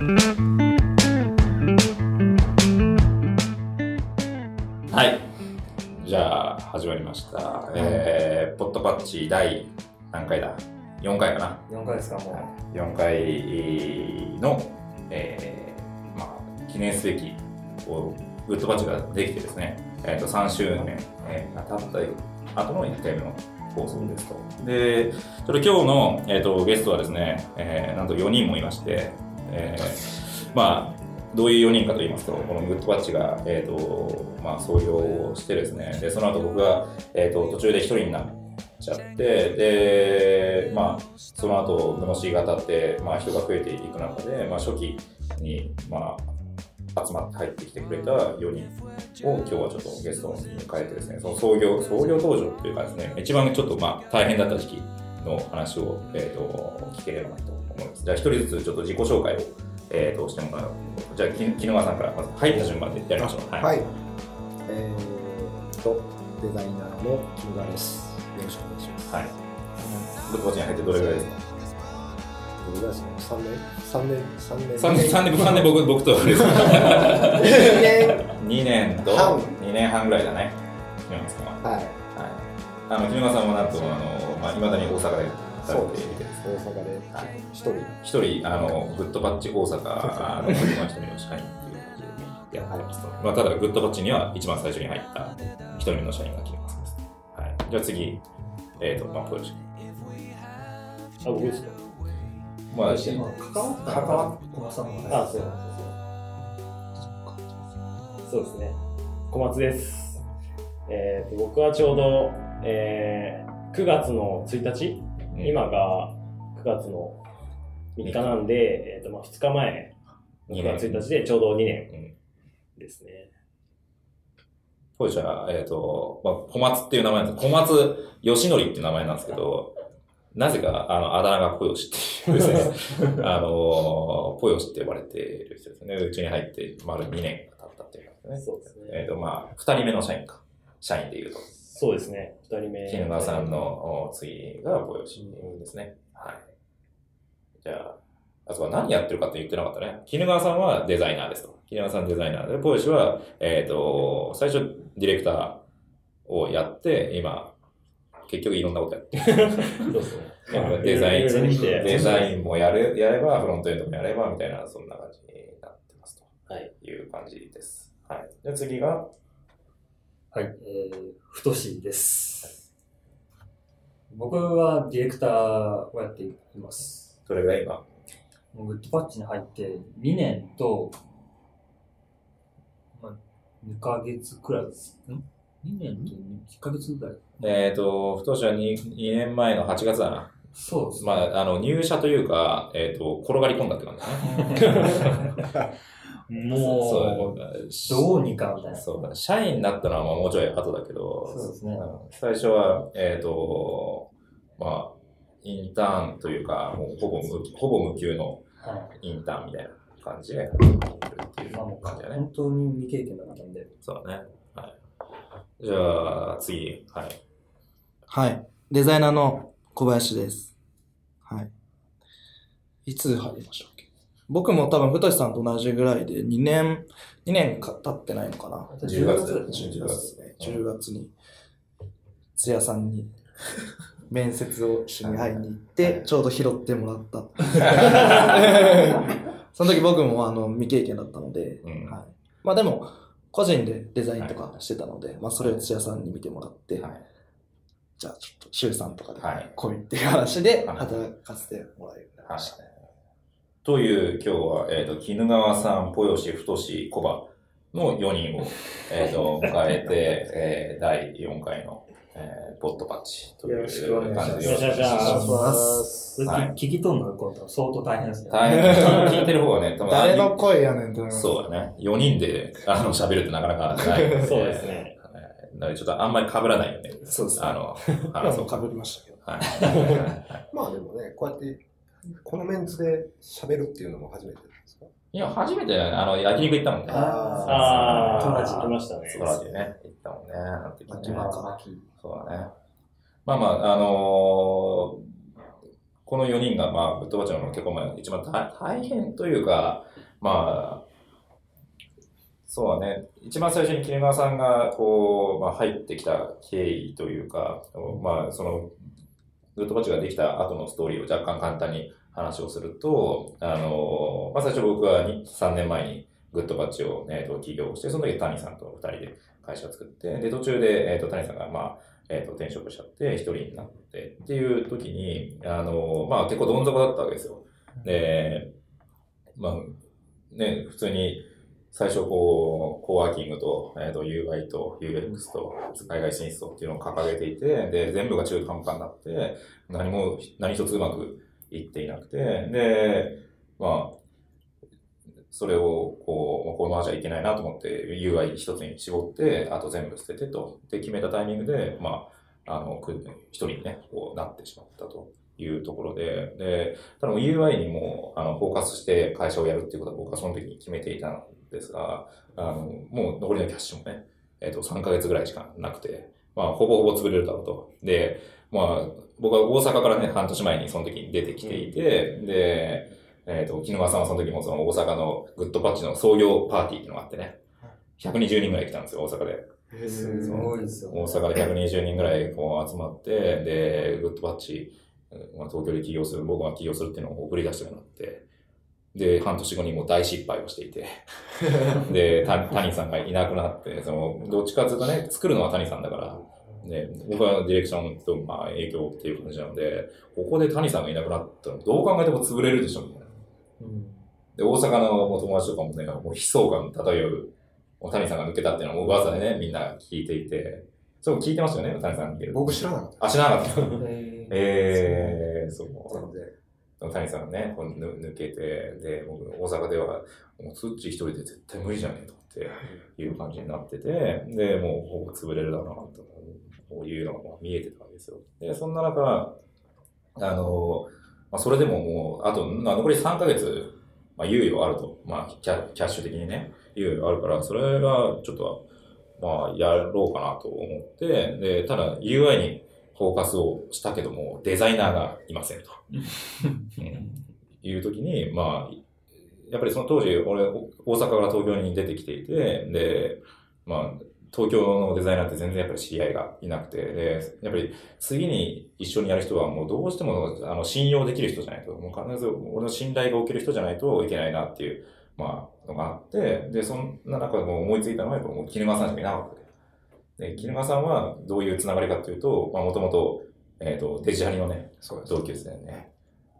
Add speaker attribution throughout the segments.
Speaker 1: はい。じゃあ、始まりました。えー、ポットパッチ第何回だ ?4 回かな
Speaker 2: ？4回ですか、もう。
Speaker 1: 4回の、えーまあ、記念すべきこうウッドパッチができてですね、えー、と3周年、えー、経った後の1回目の放送ですと。で、ちょっと今日の、えー、とゲストはですね、えーなんと4人もいまして、えーまあ、どういう4人かと言いますと、このグッドパッチが、えーとまあ、創業してですね、でその後僕が、えー、と途中で1人になっちゃって、で、まあ、その後、のしが経って、まあ、人が増えていく中で、まあ、初期に、まあ、集まって入ってきてくれた4人を今日はちょっとゲストに迎えてですね、その創業、創業登場というかですね、一番ちょっとまあ大変だった時期の話を、えー、と聞ければなと思います。じゃあ一人ずつちょっと自己紹介を、えー、としてもらう。じゃあ、き木沼さんからまず入った順番でやりましょう。
Speaker 3: はい。えーっと、デザイナーの木村です。よろしくお願いします。
Speaker 1: はい。グッドパッチに入ってどれぐらいですか？
Speaker 3: どれぐらいですか ?3 年 ?3 年 ?3 年
Speaker 1: ？3年、三年、三年僕、僕とあれです。
Speaker 3: 2年
Speaker 1: 2年と？
Speaker 3: 半
Speaker 1: 2年半ぐらいだね。木沼さんは。
Speaker 3: はい。
Speaker 1: はい。あの、木沼さんもなんと、あの、まあ、未だに大阪でされていて。
Speaker 3: 大阪で
Speaker 1: はい
Speaker 3: 一人。
Speaker 1: 一人、あの、グッドパッチ大阪の森の一人の社員という感じでやってますと。まあ、ただ、グッドパッチには一番最初に入った一人目の社員が木沼さんです。はい。じゃあ次、えっ、と、まあ、ポヨシ。
Speaker 2: あ、僕ですか
Speaker 1: まあ、
Speaker 2: 関わった
Speaker 3: 関わ
Speaker 2: 小松さんのあ、そうなんですよ。そうですね。小松です。えー、と僕はちょうど、えー、9月の1日、
Speaker 1: うん
Speaker 2: 今が9月の3日なんで、えーとまあ、2日前、9
Speaker 1: 二年
Speaker 2: 月1日でちょうど2年
Speaker 1: うん
Speaker 2: ですね。
Speaker 1: ポヨシは、えっ、と、まあ、小松っていう名前なんです小松義則っていう名前なんですけど、なぜか、あの、あだ名がポヨシっていうですね、あの、ポヨシって呼ばれている人ですね。うちに入って丸2年が経ったっていう感じですね。
Speaker 2: そうですね。
Speaker 1: えっ、と、まあ、二人目の社員か。社員でいうと。
Speaker 2: そうですね。2人目。
Speaker 1: 絹川さんのお次がポヨシですね。はい。じゃあ、あとは何やってるかって言ってなかったね。絹川さんはデザイナーですと。絹川さんデザイナーで、ポヨシは、えっ、と、最初ディレクターをやって、今、結局いろんなことやってる。
Speaker 2: そうですね。
Speaker 1: デザインデザインもやる、やれば、フロントエンドもやれば、みたいな、そんな感じになってますと。
Speaker 2: はい。
Speaker 1: いう感じです。はい。じゃあ次が、
Speaker 4: はい、えー、ふとしです。僕はディレクターをやっています。
Speaker 1: どれぐらい今？
Speaker 4: もうグッドパッチに入って2年と、まあ、2ヶ月くらいです。ん ?2 年と1ヶ月くらい。
Speaker 1: えっ、と、太しは 2, 2年前の8月だな。
Speaker 4: そうですね。
Speaker 1: まあ、あの、入社というか、えっ、と、転がり込んだって感じだね。
Speaker 4: もう、
Speaker 1: そう
Speaker 4: どうにかみたいな。
Speaker 1: そうだ。社員になったのはまあもうちょい後だけど、
Speaker 4: そうですね。
Speaker 1: うん最初は、えっ、と、まあ、インターンというか、もうほぼ無ほぼ無給の
Speaker 4: はい。
Speaker 1: インターンみたいな感じでっていう感じだね。
Speaker 4: 本当に未経験だったんで。
Speaker 1: そうだね。はい。じゃあ、次、はい。
Speaker 3: はい。デザイナーの小林です。はい。いつ入りましたっけ？僕も多分、ふとしさんと同じぐらいで、2年、2年か経ってないのかな。
Speaker 1: 10月
Speaker 3: 10月ですね。10月に、つやさんに面接をしに会いに行って、ちょうど拾ってもらった。その時僕もあの未経験だったので、
Speaker 1: うん
Speaker 3: はい、まあでも、個人でデザインとかしてたので、まあそれを土屋さんに見てもらって、
Speaker 1: はい。
Speaker 3: じゃあちょっと週3とかで
Speaker 1: はい
Speaker 3: 来いっていう話で
Speaker 1: はい
Speaker 3: 働かせてもら
Speaker 1: い
Speaker 3: ました。。
Speaker 1: という、今日は、えっ、と、絹川さん、ぽよし、太し、小葉の4人を、えっ、と、迎えて、えー第4回の、えーポットパッチという
Speaker 4: よろしくお願いします
Speaker 1: 感じでよろしくお願いし
Speaker 2: よろしくお願いし
Speaker 1: ます。はい
Speaker 4: 聞き取るのが相当大変ですね。
Speaker 1: 大変、聞いてる方はね、多分
Speaker 3: 誰の声やねんって思います。
Speaker 1: そうだね。4人で、あの、喋るってなかなかない。
Speaker 2: そうですね。
Speaker 1: なので、ちょっとあんまり被らないよね。
Speaker 3: そうですね。
Speaker 1: あの、
Speaker 3: 今
Speaker 1: 話そうか。
Speaker 3: もかぶりましたけど。
Speaker 1: はい。
Speaker 5: まあでもね、こうやって、このメンツで喋るっていうのも初めて
Speaker 1: いや、初めて、あの、焼肉行ったもんね。
Speaker 2: ああ、
Speaker 4: トラジ
Speaker 2: 来ましたね。
Speaker 1: ソラでね、行ったもんね。あの時ね。そうだね。まあまあ、あのーこの4人が、まあ、グッドバッチの結構、まあ、一番大大変というか、まあ、そうだね。一番最初に絹川さんが、こう、まあ、入ってきた経緯というか、まあ、その、グッドバッチができた後のストーリーを若干簡単に話をすると、あの、まあ、最初僕は3年前にグッドバッチを、えー、と起業して、その時谷さんと2人で会社を作って、で、途中で、えっ、と、谷さんが、まあ、えっ、と、転職しちゃって、一人になってっていう時に、あの、まあ、結構どん底だったわけですよ。で、まあ、ね、普通に、最初こう、コワーキングと、えっ、と、UI と UX と海外進出とっていうのを掲げていて、で、全部が中途半端になって、何も、何一つうまくいっていなくて、で、まあ、それを、こう、このままじゃいけないなと思って、UI 一つに絞って、あと全部捨ててと。で、決めたタイミングで、まあ、あの、一人にね、こうなってしまったというところで、で、ただ UI にも、あの、フォーカスして会社をやるっていうことは僕はその時に決めていたんですが、あの、もう残りのキャッシュもね、えっ、と、3ヶ月ぐらいしかなくて、まあ、ほぼほぼ潰れるだろうと。で、まあ、僕は大阪からね、半年前にその時に出てきていて、で、えっ、と、木沼さんはその時もその大阪のグッドパッチの創業パーティーっていうのがあってね、120人ぐらい来たんですよ、大阪で。
Speaker 4: すごいですよ。
Speaker 1: 大阪で120人ぐらいこう集まって、で、グッドパッチ、まあ、東京で起業する、僕が起業するっていうのを送り出してもらって、で、半年後にもう大失敗をしていて、で、た谷さんがいなくなって、その、どっちかっていうとね、作るのは谷さんだから、ね、僕はディレクションと、まあ、影響っていう感じなので、ここで谷さんがいなくなったら、どう考えても潰れるでしょ、みたいな。で、大阪のお友達とかもね、もう悲壮感漂う、もう谷さんが抜けたっていうのはもう噂でね、みんな聞いていて、そう聞いてますよね、谷さんが抜ける。
Speaker 5: 僕知らなかっ
Speaker 1: あ、知らなかった。
Speaker 4: え
Speaker 1: えー、そう。
Speaker 5: た。なんで、
Speaker 1: 谷さんがね、こうぬ抜けて、で、僕、大阪では、もう、ツッチ一人で絶対無理じゃねえとっていう感じになってて、で、もう、ほぼ潰れるだろうな、とこういうのがまあ見えてたわけですよ。で、そんな中、あの、まあ、それでももう、あと、まあ、残り3ヶ月、まあ、猶予あると。まあ、キャキャッシュ的にね、猶予あるから、それが、ちょっと、まあ、やろうかなと思って、で、ただ、UI にフォーカスをしたけども、デザイナーがいませんと。うんいう時に、まあ、やっぱりその当時、俺、お大阪から東京に出てきていて、で、まあ、東京のデザイナーって全然やっぱり知り合いがいなくて、で、やっぱり次に一緒にやる人はもうどうしても、あの、信用できる人じゃないと、もう必ず俺の信頼が受ける人じゃないといけないなっていう、まあ、のがあって、で、そんな中でもう思いついたのは、やっぱもう、絹川さんしかいなかったで。で、絹川さんはどういうつながりかっていうと、まあ、もともと、えっ、と、デジハリのね。同級生ね。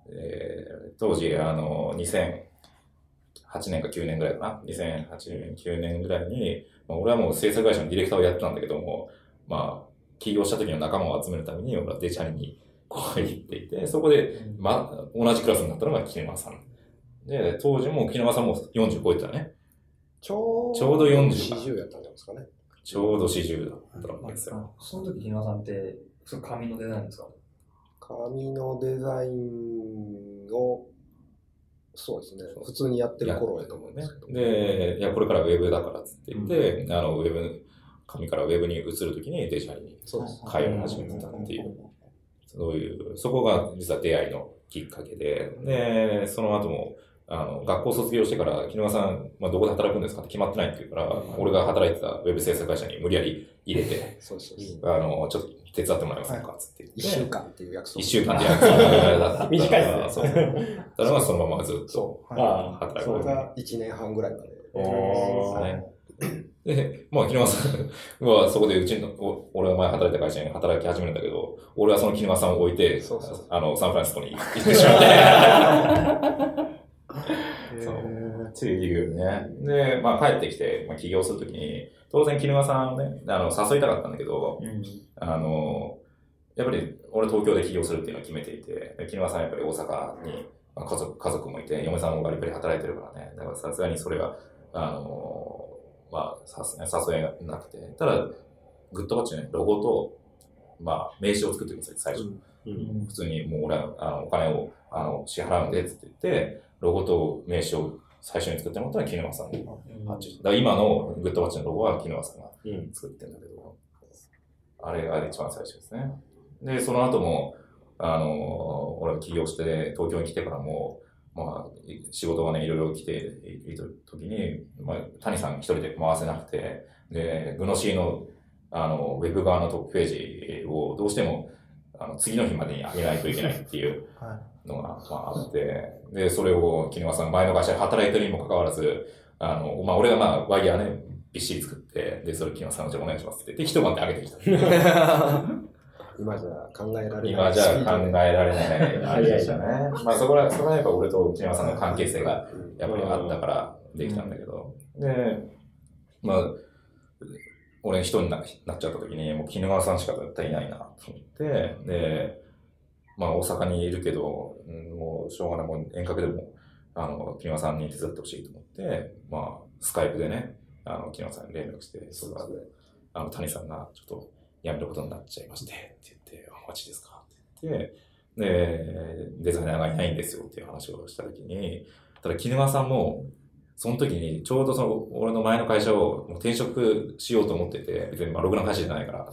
Speaker 1: えー当時、あの、2008年か9年ぐらいかな。2008年、9年ぐらいに、まあ、俺はもう制作会社のディレクターをやってたんだけども、まあ、起業した時の仲間を集めるために、俺はデジハリにこう行っていて、そこで、ま、同じクラスになったのが木沼さん。で、当時も木沼さんも40超えてたね。
Speaker 5: ちょう
Speaker 1: ちょうど40
Speaker 5: 40やったんじゃないですかね。
Speaker 1: ちょうど40だったわけですよ。
Speaker 4: その時、木村さんって、それ紙のデザインですか？
Speaker 5: 紙のデザインを、そうですね。普通にやってる頃やと思うんですけど。
Speaker 1: で、いや、これからウェブだからっつって言って、あの、ウェブ、紙からウェブに移るときにデジタルに。通い始めてたっていう、そういう、そこが実は出会いのきっかけで、で、その後も、あの、学校卒業してから、木沼さん、まあ、どこで働くんですか？って決まってないって言うから、俺が働いてたウェブ制作会社に無理やり入れて、
Speaker 5: そう。そう
Speaker 1: あの、ちょっと手伝ってもらえませんか？っつって言って。
Speaker 5: 一週間っていう約束。
Speaker 1: 一週間でやるだった
Speaker 2: 短いです
Speaker 1: そう。ただまあそのままずっと働く
Speaker 2: そ
Speaker 5: れが1年半ぐらいまで。
Speaker 2: おー
Speaker 1: ね。で、まあ、木沼さんはそこでうちの、お俺が前働いた会社に働き始めるんだけど、俺はその木沼さんを置いて、
Speaker 5: そうそう
Speaker 1: あの、サンフランシスコに行ってしまって。そう。っていうね。で、まあ帰ってきて、まあ起業するときに、当然木沼さんをね、あの、誘いたかったんだけど、あの、やっぱり俺東京で起業するっていうのを決めていて、で木沼さんはやっぱり大阪に、まあ、家族、家族もいて、嫁さんもバリバリ働いてるからね。だからさすがにそれが、あの、まあ、さす誘えなくて。ただ、グッドバッチのね、ロゴと、まあ、名刺を作ってください、最初。
Speaker 2: うん
Speaker 1: 普通にもう俺はあのお金をあの支払うんでって言って、ロゴと名刺を最初に作ってもらったのは木沼さんに発注。だから今のグッドバッチのロゴは木沼さんが
Speaker 2: うん
Speaker 1: 作ってるんだけど、あれが一番最初ですね。で、その後も、あの、俺が起業して東京に来てからも、まあ、仕事がね、いろいろ来ている時に、まあ、谷さん一人で回せなくて、で、グノシーの、あの、ウェブ側のトップページをどうしても、あの、次の日までに上げないといけないっていうのが、まあ、あって、で、それを、木沼さん、前の会社で働いてるにもかかわらず、あの、まあ、俺がまあ、ワイヤーね、びっしり作って、で、それ木沼さん、じゃあお願いしますって言って、一晩で上げてきた。
Speaker 5: 今じゃ考えられない。
Speaker 1: 今じゃ考えられない
Speaker 2: 早い
Speaker 1: でしたね。まあそこら、そこはやっぱ俺と内山さんの関係性が
Speaker 5: うん
Speaker 1: やっぱりあったからできたんだけど。で、まあ、俺一人になっちゃった時に、もう絹川さんしか絶対いないなと思って、で、まあ大阪にいるけど、もうしょうがない、もう遠隔でも、あの、絹川さんに手伝ってほしいと思って、まあ、スカイプでね、あの、絹川さんに連絡して、それは、あの、谷さんがちょっと辞めることになっちゃいまして、って言って、あ、マジですか？って言って、で、デザイナーがいないんですよっていう話をしたときに、ただ、絹川さんも、その時に、ちょうどその、俺の前の会社をもう転職しようと思ってて、別にまあ、ログな会社じゃないから、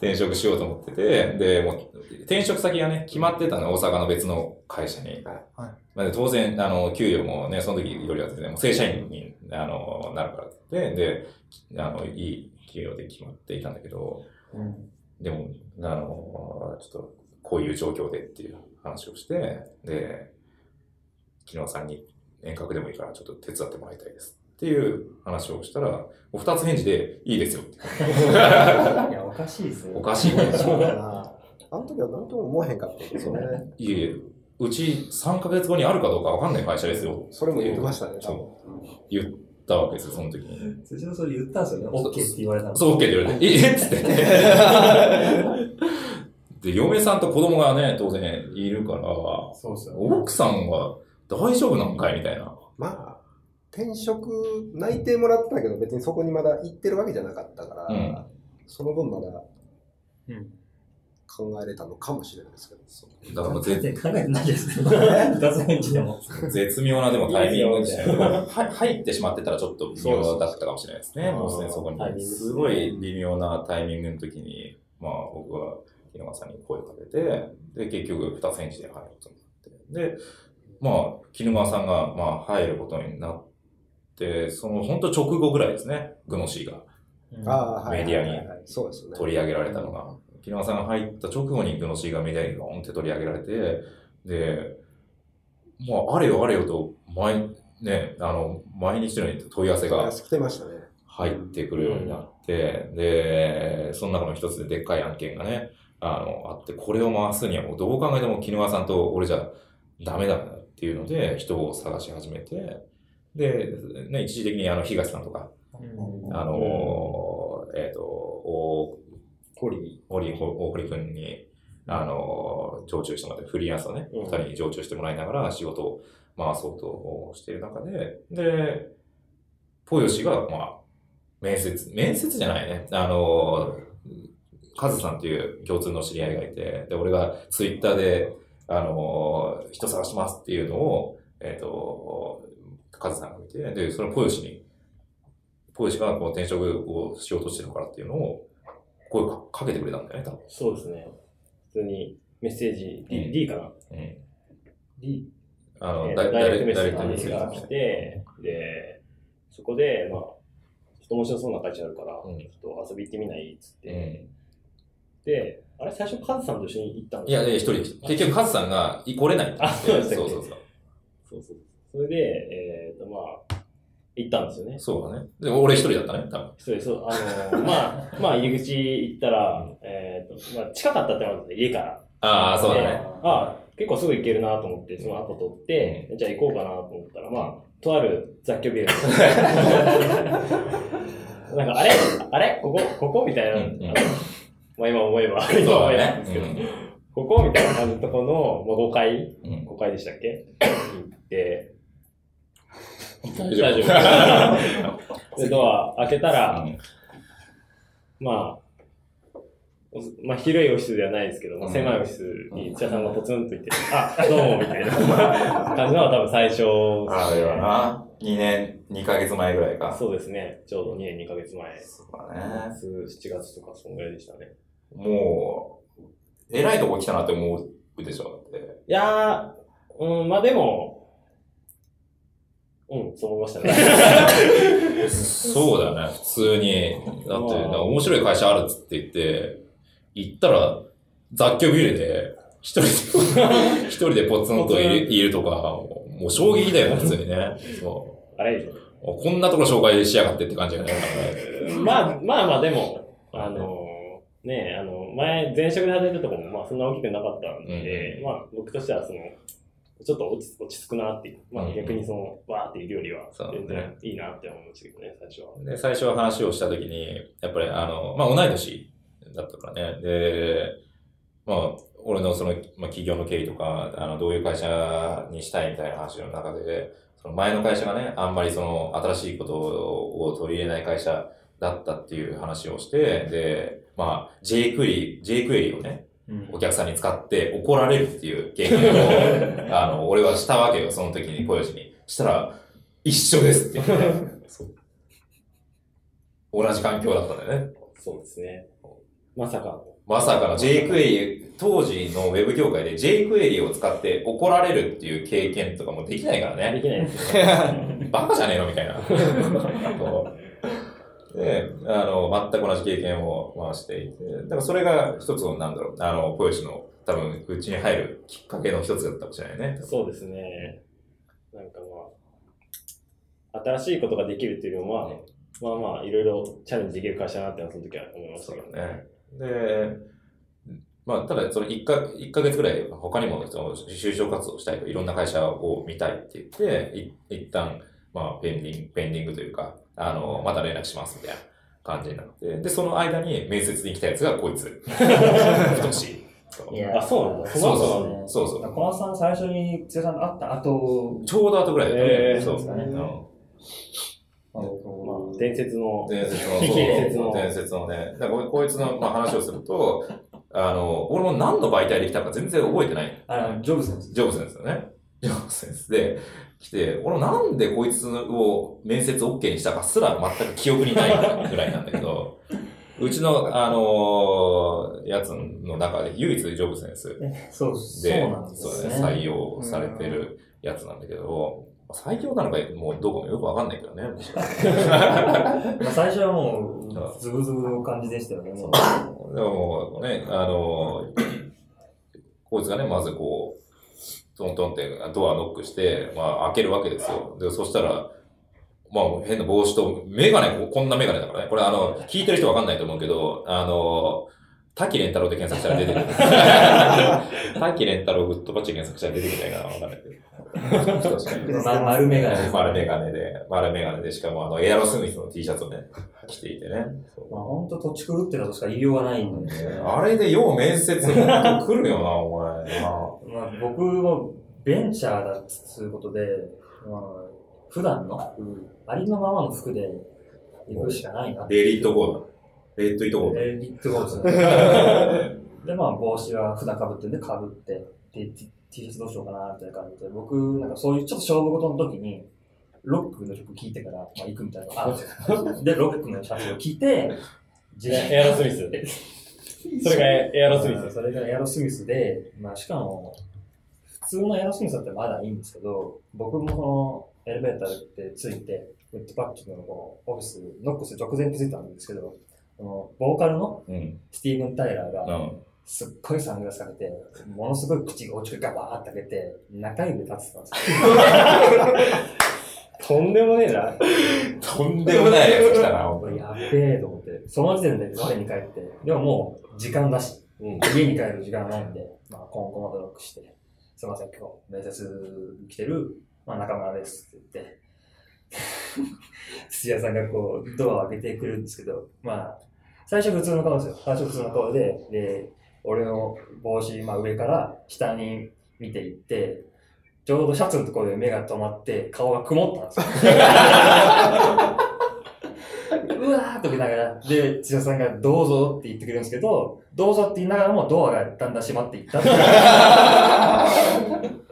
Speaker 1: 転職しようと思ってて、で、もう、転職先がね、決まってたの、大阪の別の会社に。
Speaker 5: はい。
Speaker 1: まあ、当然、あの、給与もね、その時よりは全然、もう正社員に、あの、なるからって、で、あの、いい給与で決まっていたんだけど、でも、あの、ちょっと、こういう状況でっていう話をして、で、昨日さんに遠隔でもいいからちょっと手伝ってもらいたいですっていう話をしたら、もう二つ返事でいいですよって。
Speaker 4: いや、おかしいですね。
Speaker 1: おかしいね。
Speaker 5: そうだな。あの時は何とも思えへんかったんですよね。
Speaker 1: いえいえ、うち3ヶ月後にあるかどうかわかんない会社ですよ。
Speaker 5: それも言ってましたね、多
Speaker 1: そ
Speaker 5: 分。
Speaker 1: 言ったわけですよ、その時に。
Speaker 4: 辻野それ言ったんですよね。OK って言われたの。
Speaker 1: そう、OK って言われて、ええっつって。で、嫁さんと子供がね、当然いるから、
Speaker 4: そうですよ。
Speaker 1: 奥さんは大丈夫なんかいみたいな。
Speaker 5: まあ、転職内定もらってたけど、別にそこにまだ行ってるわけじゃなかったから、
Speaker 1: うん
Speaker 5: その分まだ
Speaker 4: うん
Speaker 5: 考えれたのかもしれないですけど。
Speaker 1: だからもう
Speaker 4: 全
Speaker 1: ぜ
Speaker 4: 然考えてないですよ。二つ返事でも。
Speaker 1: 絶妙なでもタイミングで入ってしまってたらちょっと微妙だったかもしれないですね。もうすでにそこに。
Speaker 2: す
Speaker 1: ごい微妙なタイミングの時に、まあ僕は木沼さんに声をかけて、で、結局二つ返事で入ることになって。で、まあ、木沼さんが、まあ、入ることになって、その、本当直後ぐらいですね、グノシーが
Speaker 5: ああ、
Speaker 1: メディアに。取り上げられたのが。木沼さんが入った直後にグノシーがメディアにゴーンって取り上げられて、で、もうあれよあれよと、毎、ね、あの、毎日のように問い合わせが。入ってくるようになって、で、その中の一つででっかい案件がね、あの、あって、これを回すにはもうどう考えても木沼さんと俺じゃダメだなっていうので、人を探し始めて、で、ね、一時的にあの、東さんとか、あの、えっ、と、大
Speaker 2: 堀。
Speaker 1: 堀、大堀君に、あの、常駐してもらって、フリーランスをね、
Speaker 2: うん
Speaker 1: 二人に常駐してもらいながら仕事を回そうとしている中で、で、ポヨシが、まあ、面接、面接じゃないね。あの、カズさんっていう共通の知り合いがいて、で、俺がツイッターで、あの、人探しますっていうのを、えっ、と、カズさんが見て、で、そのポヨシに、ポヨシがこう転職をしようとしてるからっていうのを、声かかけてくれたんだよね、多分。
Speaker 2: そうですね。普通にメッセージ、
Speaker 1: うん
Speaker 2: D, D かな？
Speaker 1: うん。
Speaker 2: ?D
Speaker 1: あの、
Speaker 2: えー
Speaker 1: ダイ
Speaker 2: レクトメッセージが来て、で、そこで、まあ、ちょっと面白そうな会社あるから、
Speaker 1: うん
Speaker 2: ちょっと遊び行ってみない？っつって、
Speaker 1: うん。
Speaker 2: で、あれ？最初カズさんと一緒に行ったん
Speaker 1: いや、いや一人で来て結局、カズさんが来れない
Speaker 2: あそうでした
Speaker 1: そうそうそう。
Speaker 2: そうそう。それで、えっ、と、まあ、行ったんですよね。
Speaker 1: そうだね。で、俺一人だったね、多分。
Speaker 2: そうです、あの、まあ、まあ、入り口行ったら、えっ、と、まあ、近かったってのは家から。
Speaker 1: ああ、そうだ
Speaker 2: で
Speaker 1: ね。
Speaker 2: あ結構すぐ行けるなと思って、そのアポ取って、じゃあ行こうかなと思ったら、まあ、とある雑居ビル。なんか、あれ？あれ？ここ？ここ？みたいな。
Speaker 1: うんうん
Speaker 2: まあ今思えば、今思
Speaker 1: だ
Speaker 2: えばですけど、
Speaker 1: ね。
Speaker 2: ここみたいな感じのとこの、まあ、5階
Speaker 1: うん。うん
Speaker 2: ?5 階でしたっけ行って、
Speaker 1: 大
Speaker 2: 大丈夫。で、ドア開けたら、
Speaker 1: うん
Speaker 2: まあ、おまあ、広いオフィスではないですけど、まあ、
Speaker 1: うん
Speaker 2: 狭いオフィスに土屋さんがポツンといて、あ、どうも、みたいな 感じのは多分最初、
Speaker 1: あれはな、2年、2ヶ月前ぐらいか。
Speaker 2: そうですね。ちょうど2年2ヶ月前。
Speaker 1: そうだね。
Speaker 2: 夏、7月とか、そんぐらいでしたね。
Speaker 1: もう、偉いとこ来たなって思うでしょ、だって。
Speaker 2: いやー、うん、まあでも、うん、そう思いましたね。
Speaker 1: そうだよね、普通に。だって、なんか面白い会社あるっつって言って、行ったら、雑居ビルで、一人で、一人でポツンといるいるとか、もう衝撃だよね、普通にね。そ
Speaker 2: あれ
Speaker 1: う。こんなところ紹介しやがってって感じがね。
Speaker 2: まあ、まあまあでも、あのねあの、前、前職で働いたところも、まあそんな大きくなかったんで、まあ僕としてはその、ちょっと落ち落ち着くなっていう、まあ逆にその、わーっているよりは全然いいなって思いましたけどね、最初は。
Speaker 1: で、最初は話をしたときに、やっぱりあの、まあ同い年だったからね。で、まあ、俺のその、まあ企業の経緯とか、あの、どういう会社にしたいみたいな話の中で、その前の会社がね、あんまりその、新しいことを取り入れない会社だったっていう話をして、で、まあ、J クエリ、J クエリをね、お客さんに使って怒られるっていう経験を、あの、俺はしたわけよ、その時に、小吉に。したら、一緒ですって言って、そう同じ環境だったんだよね。
Speaker 2: そうですね。まさか。
Speaker 1: まさかの J クエリ、当時のウェブ業界で J クエリを使って怒られるっていう経験とかもできないから
Speaker 2: で
Speaker 1: ね。
Speaker 2: きないです。
Speaker 1: バカじゃねえのみたいな。で、あの、全く同じ経験を回していて、だからそれが一つの、なんだろう、あの、ポヨシの多分、うちに入るきっかけの一つだったかもしれないね。
Speaker 2: そうですね。なんかまあ、新しいことができるっていうのは、まあまあ、いろいろチャレンジできる会社だなってその時は思いましたけど
Speaker 1: ね。で、まあ、ただ、その1か、一ヶ月ぐらい、他にも、その、就職活動したいと、いろんな会社を見たいって言って、い一旦、まあ、ペンディング、ペンディングというか、あの、また連絡しますみたいな感じになって、で、その間に面接に来たやつがこいつ。太し
Speaker 2: あ、そうなんだ。
Speaker 1: そうそう。そうそう。
Speaker 4: 小松さん最初に剛さんと会った後、
Speaker 1: ちょうど後ぐらいだったね
Speaker 2: えー
Speaker 1: そう
Speaker 4: ですかね
Speaker 1: うん
Speaker 4: まあ
Speaker 2: まあ、伝説の、
Speaker 1: 伝説の、
Speaker 2: 伝説の
Speaker 1: 伝説のね。だからここいつの、まあ、話をすると、あの、俺も何の媒体で来たか全然覚えてない。
Speaker 4: あの、ジョブズです。
Speaker 1: ジョブズですよね。ジョブズです。で、来て、俺なんでこいつを面接 OK にしたかすら全く記憶にないぐらいなんだけど、うちの、あのやつの中で唯一ジョブズです。
Speaker 4: そう、そう
Speaker 1: そう
Speaker 4: ね。
Speaker 1: 採用されてるやつなんだけど、採用なのかもうどうかもよくわかんないけどね。
Speaker 4: まあ最初はもう、ズブズブの感じでしたよね。もう
Speaker 1: でもね、あのこいつがね、まずこう、トントンってドアノックして、まあ開けるわけですよ。で、そしたら、まあ変な帽子と、メガネ、ここんなメガネだからね。これあの、聞いてる人わかんないと思うけど、あの滝蓮太郎で検索したら出てくる。滝蓮太郎グッドバッチで検索したら出てくるんじゃないかな、わかんないけど。
Speaker 4: ま丸メガネ。
Speaker 1: 丸メガネで、丸メガネで、しかもあの、エアロスミスの T シャツをね、着ていてね。
Speaker 4: まあ本当土地狂ってたとしか言いようがないんで。
Speaker 1: あれでよう面接本当来るよな、お前。
Speaker 4: まあ、僕もベンチャーだっつうことで、まあ、普段の、ありのままの服で行くしかないな。
Speaker 1: Let it go だ。 Let it go だ。
Speaker 4: えー、 Let it go ですね。で、まあ、帽子は普段被ってるんで被って、で、T, シャツどうしようかな、みたいな感じで、僕、なんかそういうちょっと勝負事の時に、ロックの曲聴いてから、まあ、行くみたいなあ でロックのシャツを着て、自
Speaker 2: エアロスミス。それがエアロスミス。
Speaker 4: それがエアロスミスで、まあ、しかも、普通のエアロスミスだったらまだいいんですけど、僕もそのエレベーターでついて、ウッドパッチのこうオフィス、ノックする直前に気づいたんですけど、このボーカルの
Speaker 1: うん。
Speaker 4: スティーブン・タイラーが、
Speaker 1: うん。
Speaker 4: すっごいサングラスかけて、ものすごい口が落ちてガバーって開けて、中指で立ってたんです
Speaker 2: とんでもねえな。
Speaker 1: とんでもないやつ来たな、
Speaker 4: やべえと思って、その時点で我に帰って、でももう時間だし、家に帰る時間ないんで、まあ、コンコンとノックして、すいません、今日面接来てる、まあ、中村ですって言って、土屋さんがこう、ドアを開けてくれるんですけど、まあ、最初普通の顔ですよ。最初普通の顔で、で、俺の帽子、まあ、上から下に見ていって、ちょうどシャツのところで目が止まって、顔が曇ったんですよ。うわーっと見ながら、で、土屋さんがどうぞって言ってくれるんですけど、どうぞって言いながらもドアがだんだん閉まっていった。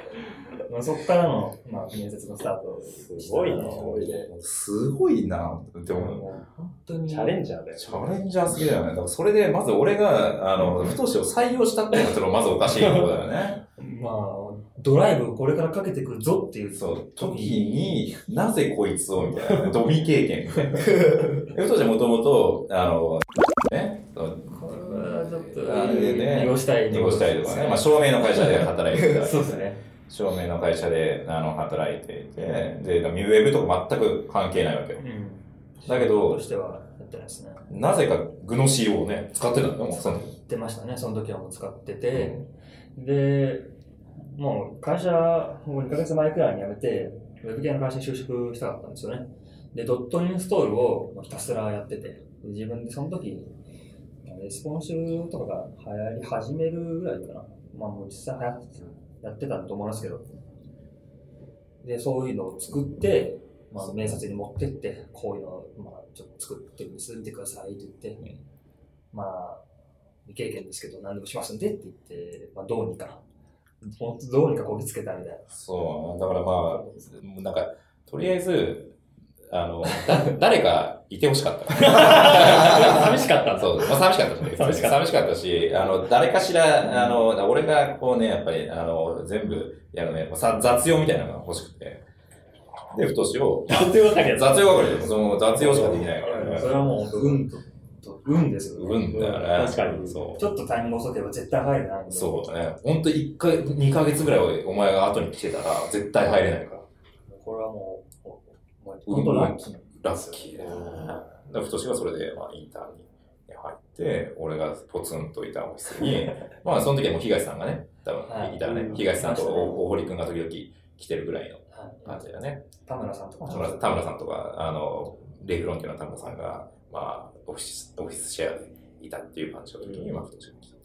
Speaker 4: ままあそこからの、まあ、面接のスタート
Speaker 2: すごいね
Speaker 4: すごいね。
Speaker 1: すごいな。でも、
Speaker 4: 本当に。
Speaker 2: チャレンジャーだよ。
Speaker 1: チャレンジャーすぎだよね。だからそれで、まず俺が、あの、太しを採用したっていうのがちょっとまずおかしいところだよね。
Speaker 4: まあ、ドライブこれからかけてくるぞっていう。
Speaker 1: そう、時に、なぜこいつをみたいな、ドミ経験。で太しはもともと、あの、ね、
Speaker 4: これはちょっと、
Speaker 1: あれでね
Speaker 4: 利用したい。
Speaker 1: 利用したりとかね、まあ、照明の会社で働いてた。
Speaker 4: そうですね。
Speaker 1: 照明の会社であの働いていて、で、ミューウェブとか全く関係ないわけよ。
Speaker 4: うん。
Speaker 1: だけど
Speaker 4: としてはやってないですね。
Speaker 1: なぜかグノシーをね、使ってたんだよ、もうその時。
Speaker 4: 出ましたね、その時はもう使ってて。で、もう会社、もう2ヶ月前くらいに辞めて、ウェブ系の会社に就職したかったんですよね。で、ドットインストールをひたすらやってて、で自分でその時、レスポンスとかが流行り始めるぐらいかな。まあもう実際流行ってやってたと思いますけど。で、そういうのを作って、まあ、面接に持ってって、こういうのを、まあ、ちょっと作ってるんです、見てくださいって言って、まあ、未経験ですけど、何でもしますんでって言って、まあ、どうにか、本当どうにかこぎつけたみたいな。
Speaker 1: そう、だからまあ、なんか、とりあえず、あの、だ 誰かいてほしかった。
Speaker 2: 寂しかった。
Speaker 1: そう、まあ、寂しかったし、
Speaker 2: 寂しかった
Speaker 1: 寂しかったし、あの、誰かしら、あの、俺がこうね、やっぱり、あの、全部やるね、さ雑用みたいなのが欲しくて。で、太しを、
Speaker 2: 雑用だけど。
Speaker 1: 雑用係で、その雑用しかできないからね。
Speaker 4: それはもう本当、運と、と運ですよ、
Speaker 1: 運だよね。
Speaker 2: 確かに
Speaker 1: そう。
Speaker 4: ちょっとタイミング遅ければ絶対入れない。
Speaker 1: そうだね。ほんと1回、2ヶ月ぐらいお前が後に来てたら、絶対入れないから。
Speaker 4: 本当ラッキー。
Speaker 1: ラッキーだよね。だから太がそれで、まあ、インターンに入って、俺がポツンといたオフィスに、まあ、その時はもう東さんがね、多
Speaker 4: はい
Speaker 1: 分いたらね、
Speaker 4: うん
Speaker 1: 東さんと大堀くんが時々来てるぐらいの
Speaker 4: はい
Speaker 1: 感じだね。
Speaker 4: 田村さんとか。
Speaker 1: 田村さんとか、あの、レイフロンティアの田村さんが、まあ、オフィス、オフィスシェアでいたっていう感じの時に、まあ、太が来たと。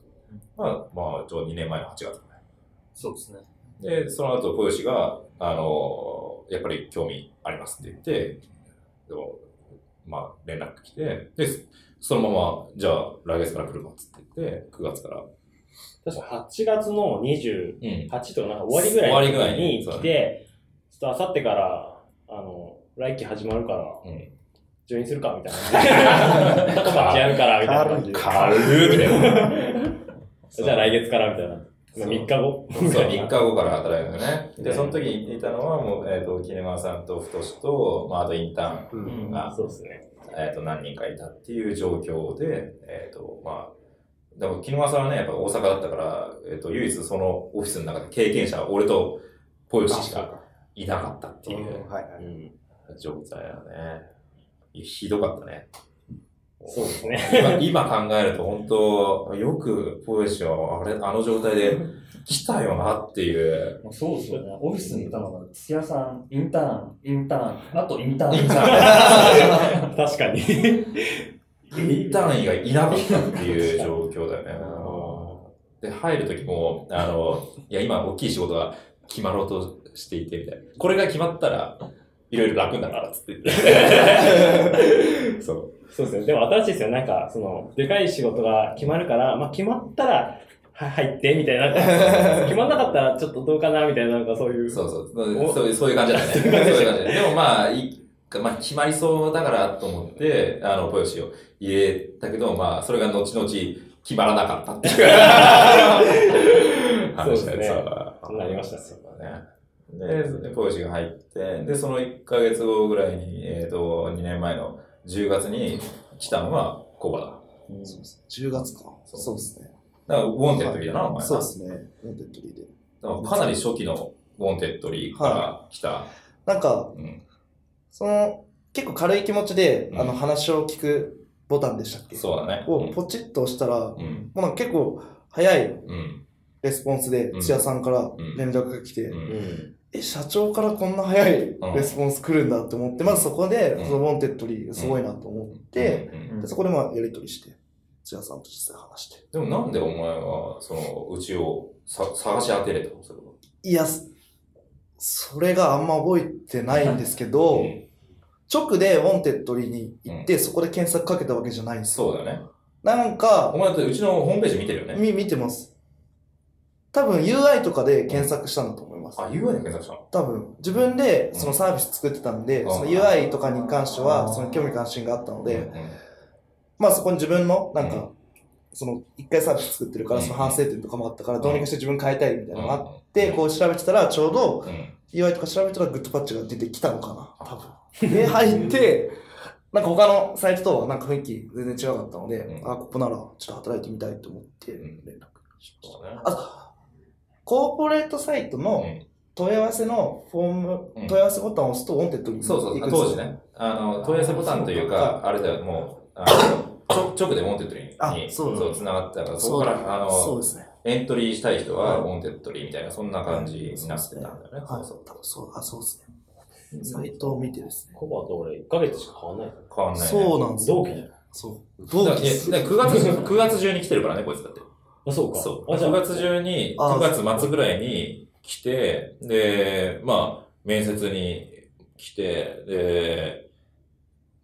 Speaker 1: まあ、まあ、ちょうど2年前の8月だね。
Speaker 4: そうですね。
Speaker 1: で、その後、小吉が、あの、やっぱり興味ありますって言って、でも、まあ、連絡来て、で、そのまま、じゃあ、来月から来るわっつって言って、9月から。
Speaker 2: 確か8月の28
Speaker 1: うん。
Speaker 2: とかなんか終わりぐらい
Speaker 1: 終わりぐらいに
Speaker 2: に来て、ちょっとあさってから、あの、来期始まるから、
Speaker 1: うん。
Speaker 2: ジョインするかみたいな。タコマッチやるから、みたいな。
Speaker 1: 軽いみたいな。
Speaker 2: じゃあ来月から、みたいな。
Speaker 1: そう
Speaker 2: 3日後
Speaker 1: そう、3 日後から働くのね。で、
Speaker 2: ね
Speaker 1: その時にいたのは、もう、えっ、と、キネマさんと太しと、まあ、あとインターン、
Speaker 4: うん
Speaker 1: が
Speaker 2: そうですね。
Speaker 1: えっ、と、何人かいたっていう状況で、えっ、と、まあ、でも、木沼さんはね、やっぱ大阪だったから、えっ、と、唯一そのオフィスの中で経験者は俺とポヨシしかいなかったっていう
Speaker 5: はいはい。
Speaker 2: うん。
Speaker 1: 状態だよね。ひどかったね。
Speaker 2: そうですね。
Speaker 1: 今今考えると本当、よくポヨシはあれ、あの状態で来たよなっていう。
Speaker 4: そうですよね。オフィスにいたのが、土屋さん、インターン、インターン、あとインターン、インターン。
Speaker 2: 確かに。
Speaker 1: インターン以外いなかったっていう状況だよね。で、入る時も、あの、いや、今、大きい仕事が決まろうとしていて、みたいな。これが決まったら、いろいろ楽になるから、つって。そう。
Speaker 2: そうですね。でも新しいですよ。なんか、その、でかい仕事が決まるから、まあ決まったら、は入って、みたいな。決まんなかったらちょっとどうかな、みたいな、なんかそういう。
Speaker 1: そうそう。そういう、そういう感じだね。そういう感じで。でもまあ、いまあ、決まりそうだからと思って、あの、ポヨシを入れたけど、まあ、それが後々決まらなかったっていう 話ね。
Speaker 2: そうですね
Speaker 1: そう
Speaker 2: なりましたね
Speaker 1: そうだね。で、ポヨシが入って、で、その1ヶ月後ぐらいに、えっ、と、2年前の10月に来たのがコバだ。
Speaker 3: そうです10月か。
Speaker 1: そう
Speaker 3: そうですね。
Speaker 1: だから、ウォンテッドリーだな、お前な。
Speaker 3: そうですね。ウォンテッドリーで。
Speaker 1: だからかなり初期のウォンテッドリーから来た。
Speaker 3: なんか、
Speaker 1: うん。
Speaker 3: その、結構軽い気持ちで、
Speaker 1: うん
Speaker 3: あの、話を聞くボタンでしたっけ？
Speaker 1: そうだね。
Speaker 3: をポチッと押したら、も
Speaker 1: うん。
Speaker 3: うなんか結構早い
Speaker 1: うん。
Speaker 3: レスポンスで
Speaker 1: うん、
Speaker 3: 土屋さんから
Speaker 1: ん
Speaker 3: 連絡が来て、
Speaker 1: うん
Speaker 2: うん。
Speaker 3: え、社長からこんな早いレスポンス来るんだって思って、まずそこで、
Speaker 1: うん
Speaker 3: そのウォンテッドリーすごいなと思って、
Speaker 1: うん
Speaker 3: でそこでまあやりとりして、土屋さんと実際話して。
Speaker 1: でもなんでお前は、その、うちをさ探し当てれたの？それは。
Speaker 3: いや、そそれがあんま覚えてないんですけど、
Speaker 1: うん
Speaker 3: 直でウォンテッドリーに行って、そこで検索かけたわけじゃないんですよ。
Speaker 1: そうだよね。
Speaker 3: なんか
Speaker 1: お、前だってうちのホームページ見てるよね。
Speaker 3: み、見てます。多分 UI とかで検索したんだと思い
Speaker 1: あ、UI で検索したの？
Speaker 3: 多分、自分でそのサービス作ってたんで、
Speaker 1: うん。
Speaker 3: その UI とかに関して
Speaker 1: う
Speaker 3: は、
Speaker 1: ん。
Speaker 3: その興味関心があったので、
Speaker 1: うん
Speaker 3: まあそこに自分の、なん
Speaker 1: うん。
Speaker 3: か、その、一回サービス作ってるから、
Speaker 1: うん。
Speaker 3: その反省点とかもあったから、どうにかして自分変えたいみたいなのがあっ
Speaker 1: うん。
Speaker 3: て、こう調べてたら、ちょうど、
Speaker 1: うん。
Speaker 3: UI とか調べたらグッドパッチが出てきたのかな、多分。で、入って、なんか他のサイトとはなんか雰囲気全然違かったので、
Speaker 1: うん。
Speaker 3: あ、ここならちょっと働いてみたいと思って連
Speaker 1: ん
Speaker 3: 絡しました。あ、コーポレートサイトの
Speaker 1: うん
Speaker 3: 問い合わせのフォーム、
Speaker 1: うん
Speaker 3: 問い合わせボタンを押すと、ウォンテッドリーに
Speaker 1: そうそう、
Speaker 3: 行くんですよ
Speaker 1: 当時。ね、あの、問い合わせボタンというか、あれだよ、もう、あの、ちょ直でウォンテッドリーに、
Speaker 3: あそう
Speaker 1: そう、繋がってたから、そこから、あの、
Speaker 3: そうですね。
Speaker 1: エントリーしたい人は、
Speaker 3: はい
Speaker 1: ウォンテッドリーみたいな、そんな感じになってたんだよね。
Speaker 3: はい、
Speaker 1: そう
Speaker 3: 多分そう、あ、そうですね。サイトを見てですね。
Speaker 2: コバと俺1ヶ月しか変わんない。
Speaker 1: 変わんない、ね。
Speaker 3: そうなんですよ。
Speaker 2: 同期じゃん。
Speaker 3: そう。同期です。
Speaker 1: いやだから9月、9月中に来てるからね、こいつだって。
Speaker 2: あ、そうか。
Speaker 1: そう。
Speaker 2: あ、じゃ
Speaker 1: 9
Speaker 2: あ、
Speaker 1: 月中に、
Speaker 3: あ
Speaker 1: 9月末ぐらいに来て、で、まあ、面接に来て、で、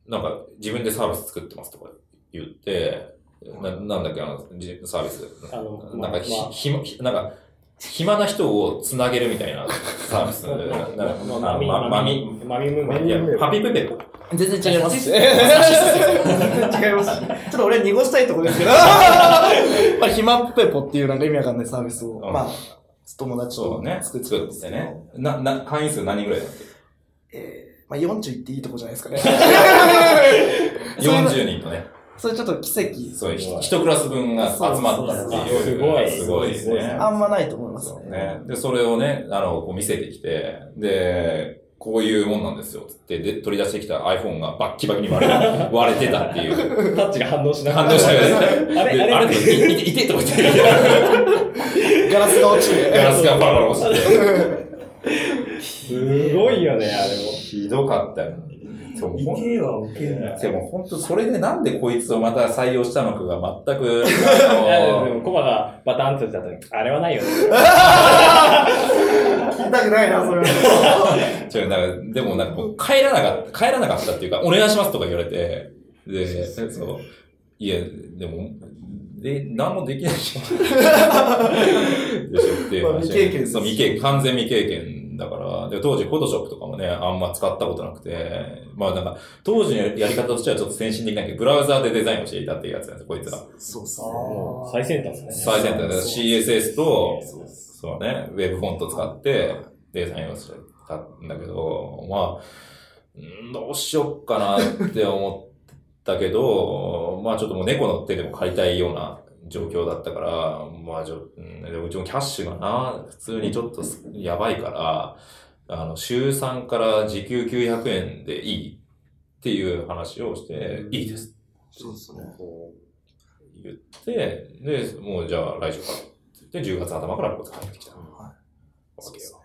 Speaker 1: なんか自分でサービス作ってますとか言って、ななんだっけ、あの、じサービス。
Speaker 2: あの
Speaker 1: なんかひ、ひなんか、暇な人をつなげるみたいなサービス。なんか
Speaker 2: まみ、
Speaker 1: ままみ、
Speaker 2: まみむめ。
Speaker 1: いや、パピプペポ。
Speaker 3: 全然違います。違います。ちょっと俺濁したいところですけど、まあ、ひまっぺぽっていうなんか意味わかんないサービスを、
Speaker 1: ん
Speaker 3: まあ、友達と。作
Speaker 1: 作っ
Speaker 3: ってです
Speaker 1: ね。な、な、会員数何人ぐらいだっ
Speaker 3: えー、まあ40いっていいとこじゃないですかね。
Speaker 1: け ?40 人とね。
Speaker 3: それちょっと奇跡。
Speaker 1: そう、ひ一クラス分が集まったっていう。
Speaker 2: すごい
Speaker 1: すごいですね。
Speaker 3: あんまないと思いますね。
Speaker 1: で、それをね、あの、こう見せてきて、で、こういうもんなんですよ。つって、で、取り出してきた iPhone がバッキバキに割れ 割れてたっていう。
Speaker 2: タッチが反応しなかった。
Speaker 1: 反応したよね。
Speaker 2: あれあれ
Speaker 1: であれいいいてとか言って、
Speaker 3: ガラスが落ちて。
Speaker 1: ガラスがバラバラ落ちて。
Speaker 2: すごいよね、あれも。
Speaker 1: ひどかったよ。そう
Speaker 4: いけは受けんな。
Speaker 1: でも本当それでなんでこいつをまた採用したのかが全く、
Speaker 2: いやでもコバがバタンって言った時あれはないよね。
Speaker 3: 聞きたくないな、それ。
Speaker 1: 違う、なんか、でもなんか帰らなかった、帰らなかったっていうか、お願いしますとか言われて、で、そう、いや、でも、で、何もできないじゃん。でしょっていう話
Speaker 3: まあ未経験です
Speaker 1: そう、未経験、完全未経験だから、で、当時、フォトショップとかもね、あんま使ったことなくて、まあなんか、当時のやり方としてはちょっと先進的なけど、ブラウザーでデザインをしていたっていうやつなんですよ、こいつは。
Speaker 3: そうっすね。
Speaker 2: もう最先端ですね。
Speaker 1: 最先端で CSS と、そうね、ウェブフォント使ってデザインをしてたんだけど、まあ、うんどうしよっかなって思ったけど、まあちょっともう猫の手でも借りたいような状況だったから、まあちょ、うん、でもうちもキャッシュがな、普通にちょっとすやばいから、あの、週3から時給900円でいいっていう話をして、いいです
Speaker 3: そうですね。
Speaker 1: 言って、で、もうじゃあ来週からって言って、10月頭からここ帰ってきた。
Speaker 3: はい
Speaker 1: わけよ。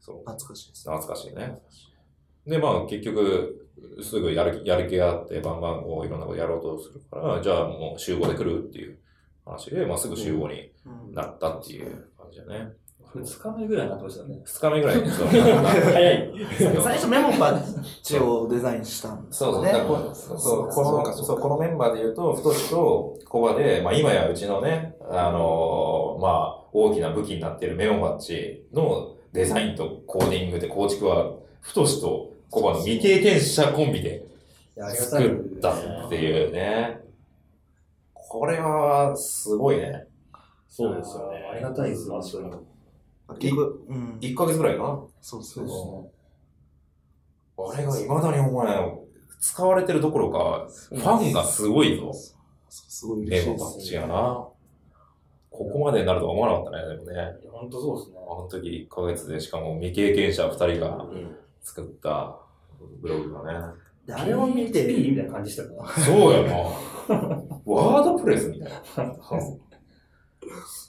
Speaker 1: そう。
Speaker 3: 懐かしいです。
Speaker 1: 懐かしいね。で、まあ結局、すぐやる気、やる気があって、バンバンこういろんなことやろうとするから、じゃあもう集合で来るっていう話で、まあすぐ集合に
Speaker 3: うん
Speaker 1: なったっていう感じだね。
Speaker 4: 二日目ぐらいになってましたね。
Speaker 1: 二日目ぐらいに、そう。
Speaker 2: 早い。
Speaker 3: 最初メモバッジをデザインしたんです
Speaker 1: そうそう、
Speaker 3: ね
Speaker 1: そうそうこの、そう、このメンバーで言うと、太しとコバで、まあ今やうちのね、あのーまあ大きな武器になっているメモバッジのデザインとコーディングで構築は、太しとコバの未経験者コンビで。作ったっていうね。これは、すごいね。
Speaker 2: そうですよね。
Speaker 4: ありがたいです、確かに。
Speaker 3: 結局、うん。
Speaker 1: 1ヶ月ぐらいかな。
Speaker 3: そうですね。
Speaker 1: あれが未だにお前、使われてるどころか、ファンがすごいぞ。
Speaker 3: すごい
Speaker 1: メ
Speaker 3: 嬉しいです。
Speaker 1: モバッジやな。ここまでになるとは思わなかったね、でもね。
Speaker 4: 本当そうですね。
Speaker 1: あの時1ヶ月で、しかも未経験者2人が
Speaker 2: うん
Speaker 1: 作ったブログがね。
Speaker 3: であれを見て、
Speaker 4: PHP みたいな感じしたから。
Speaker 1: そうやな。ワードプレスみたいな。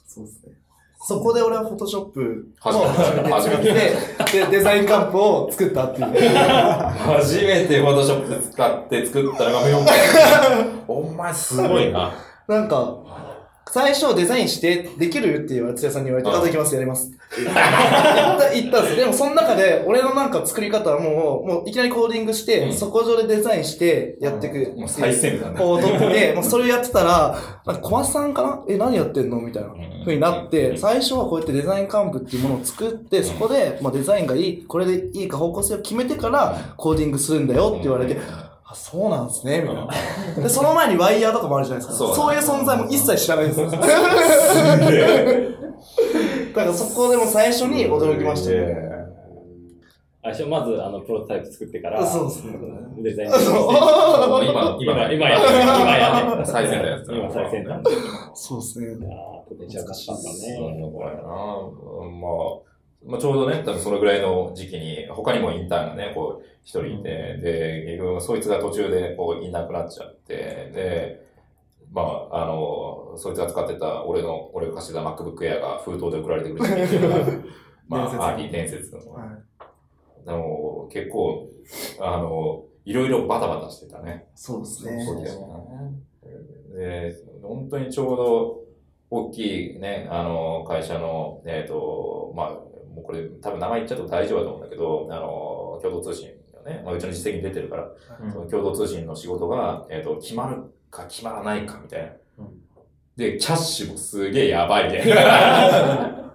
Speaker 3: そうですね。そこで俺はフォトショップを
Speaker 1: 初めて
Speaker 3: ででデザインカンプを作ったっていう。
Speaker 1: 初めてフォトショップ使って作ったのがメモ お前すごいな。
Speaker 3: なんか、最初デザインして、できるって言われて、つやさんに言われて、あ、できます、やります。言っ た、言ったんですよ。でも、その中で、俺のなんか作り方はもう、もういきなりコーディングして、
Speaker 1: うん。
Speaker 3: そこ上でデザインして、やっていく。
Speaker 1: もう最先端だね。
Speaker 3: こう取って、もうそれをやってたら、なんか小松さんかな？え、何やってんの？みたいな風になって、最初はこうやってデザイン幹部っていうものを作って、そこで、まあ、デザインがいい、これでいいか方向性を決めてから、コーディングするんだよって言われて、あ、そうなんですね、みたいな。で、その前にワイヤーとかもあるじゃないですか。
Speaker 1: そう
Speaker 3: そういう存在も一切知らないんですよ。だからそこでも最初に驚きましたね。
Speaker 2: 最初、まず、あの、プロトタイプ作ってから、
Speaker 3: そうですね。
Speaker 2: デザイン
Speaker 3: そう
Speaker 1: 今、
Speaker 2: 今、
Speaker 1: 今、
Speaker 2: 今やってる。今やね。
Speaker 1: 最先端やつ
Speaker 2: 今最先端。
Speaker 3: そうですね。
Speaker 2: ポテンシャル高かった
Speaker 1: そう
Speaker 2: ね。
Speaker 1: これな、まあ、まあ、ちょうどね、多分そのぐらいの時期に、他にもインターンがね、こう、一人いて、で、結局そいつが途中で、こう、いなくなっちゃって、で、まあ、あの、そいつが使ってた、俺の、俺が貸してた MacBook Air が封筒で送られてくるっていうのが、まあ、アーリー伝説の。
Speaker 3: はい
Speaker 1: でも、結構、あの、いろいろバタバタしてたね。
Speaker 3: そうですね。
Speaker 1: そうですね。で、本当にちょうど大きいね、あの、会社の、えっ、と、まあ、もうこれ多分名前言っちゃうと大丈夫だと思うんだけど、あの、共同通信のね、まあ、うちの実績に出てるから、その共同通信の仕事が、えっ、と、決まるか決まらないかみたいな。
Speaker 4: うん
Speaker 1: で、キャッシュもすげえやばいみたいな。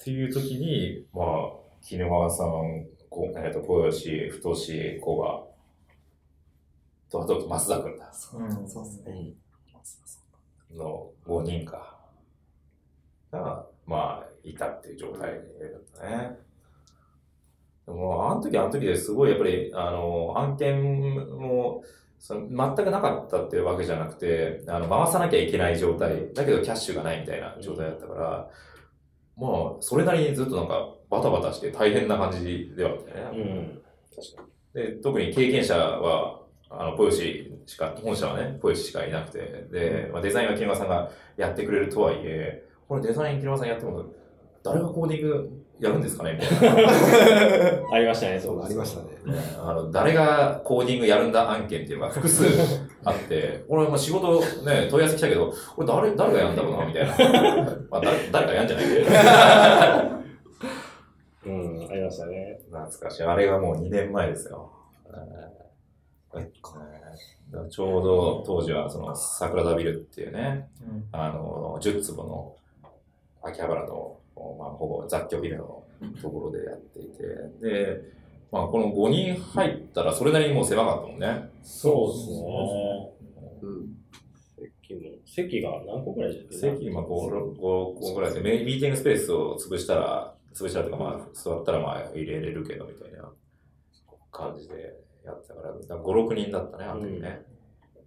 Speaker 1: っていう時に、まあ、絹川さん、こえっ、と、小吉、太志、小賀、と、あと、増田君だ。
Speaker 4: うん
Speaker 3: そうですね。
Speaker 1: の5人か。が、まあ、いたっていう状態だったね。でも、あの時あの時ですごいやっぱり、あの、案件も、その全くなかったっていうわけじゃなくて、あの、回さなきゃいけない状態、だけどキャッシュがないみたいな状態だったから、まあ、それなりにずっとなんか、バタバタして大変な感じではあったよね。
Speaker 2: うん。
Speaker 1: で、特に経験者は、あの、ポヨシしか、本社はね、ポヨシしかいなくて、で、まあ、デザインは木村さんがやってくれるとはいえ、これデザイン木村さんやっても、誰がコーディングやるんですかねみたいな。
Speaker 2: ありましたね、
Speaker 5: そうありましたね。
Speaker 1: ねあの、誰がコーディングやるんだ案件っていうのが複数あって、俺も仕事ね、問い合わせ来たけど、これ誰、誰がやるんだろうなみたいな。まあ、誰、誰かやんじゃないけど。
Speaker 2: うん、ありましたね。
Speaker 1: 懐かしい。あれがもう2年前ですよ。ちょうど当時はその桜田ビルっていうね、
Speaker 4: うん
Speaker 1: あの、10坪の秋葉原の、まあ、ほぼ雑居ビルのところでやっていて、で、まあ、この5人入ったらそれなりにもう狭かったもんね。
Speaker 2: そうですね。
Speaker 5: うん。
Speaker 2: 席も、席が何個ぐらいでした
Speaker 1: 席、まあ、5、5個ぐらいで、ミーティングスペースを潰したら、潰したらとか、まあ、座ったらまあ、入れれるけど、みたいな感じでやってたから、だから5、6人だったね、あの時ね。そう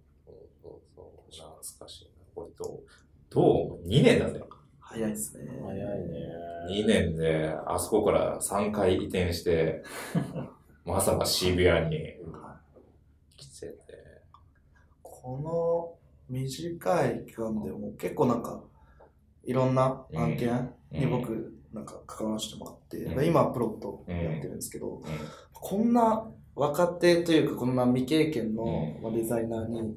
Speaker 1: そうそう、懐かしいな。これと、どう ?2 年だぜ。
Speaker 3: 早いですね。
Speaker 2: 早いね。
Speaker 1: 2年で、あそこから3回移転して、まさか渋谷に来てて。
Speaker 3: この短い期間でも結構なんか、いろんな案件に僕なんか関わらせてもらって、
Speaker 1: うん
Speaker 3: 今プロットやってるんですけど、
Speaker 1: うん
Speaker 3: こんな若手というかこんな未経験のデザイナーに、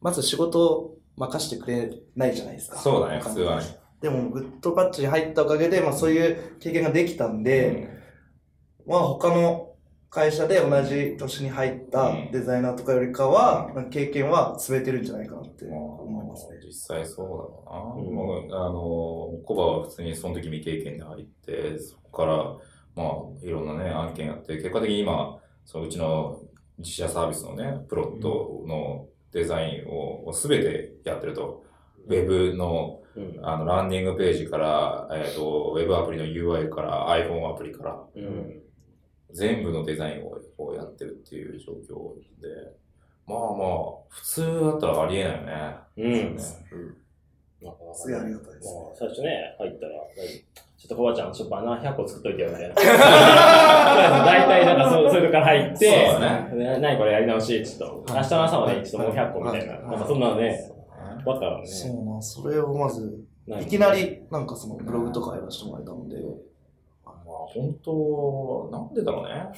Speaker 3: まず仕事を任せてくれないじゃないですか。
Speaker 1: そうだね、普通はね。
Speaker 3: でも、グッドパッチに入ったおかげで、まあそういう経験ができたんで、まあ他の会社で同じ年に入ったデザイナーとかよりかは、なんか経験は積めてるんじゃないかなって思いますね。
Speaker 1: 実際そうだろうな。
Speaker 2: うん
Speaker 1: もうあの、コバは普通にその時未経験で入って、そこから、まあ、いろんなね、案件やって、結果的に今、そのうちの自社サービスのね、プロットのデザインをすべてやってると。ウェブの
Speaker 2: うん。
Speaker 1: あのランディングページから、えっ、と、ウェブアプリの UI から iPhone アプリから、
Speaker 2: うん。
Speaker 1: 全部のデザインををやってるっていう状況で、まあまあ、普通だったらありえないよね。
Speaker 2: うん。
Speaker 1: ね
Speaker 3: すげえありがたいですね
Speaker 2: まあ最初ね、入ったら、ちょっとコバちゃん、ちょっとバナー100個作っといてよ、みたいな。大体なんかそうそういうとこから入って、
Speaker 1: そうだ
Speaker 2: ね何これやり直し、ちょっと、明日の朝までにちょっともう100個みたいな。
Speaker 3: はい
Speaker 2: なんかそんなのね、バカだね。
Speaker 3: そうな、それをまず、
Speaker 2: ない
Speaker 3: いきなりなんかそのブログとかやらせてもらえたので、
Speaker 1: まあ本当、なんでだろうね。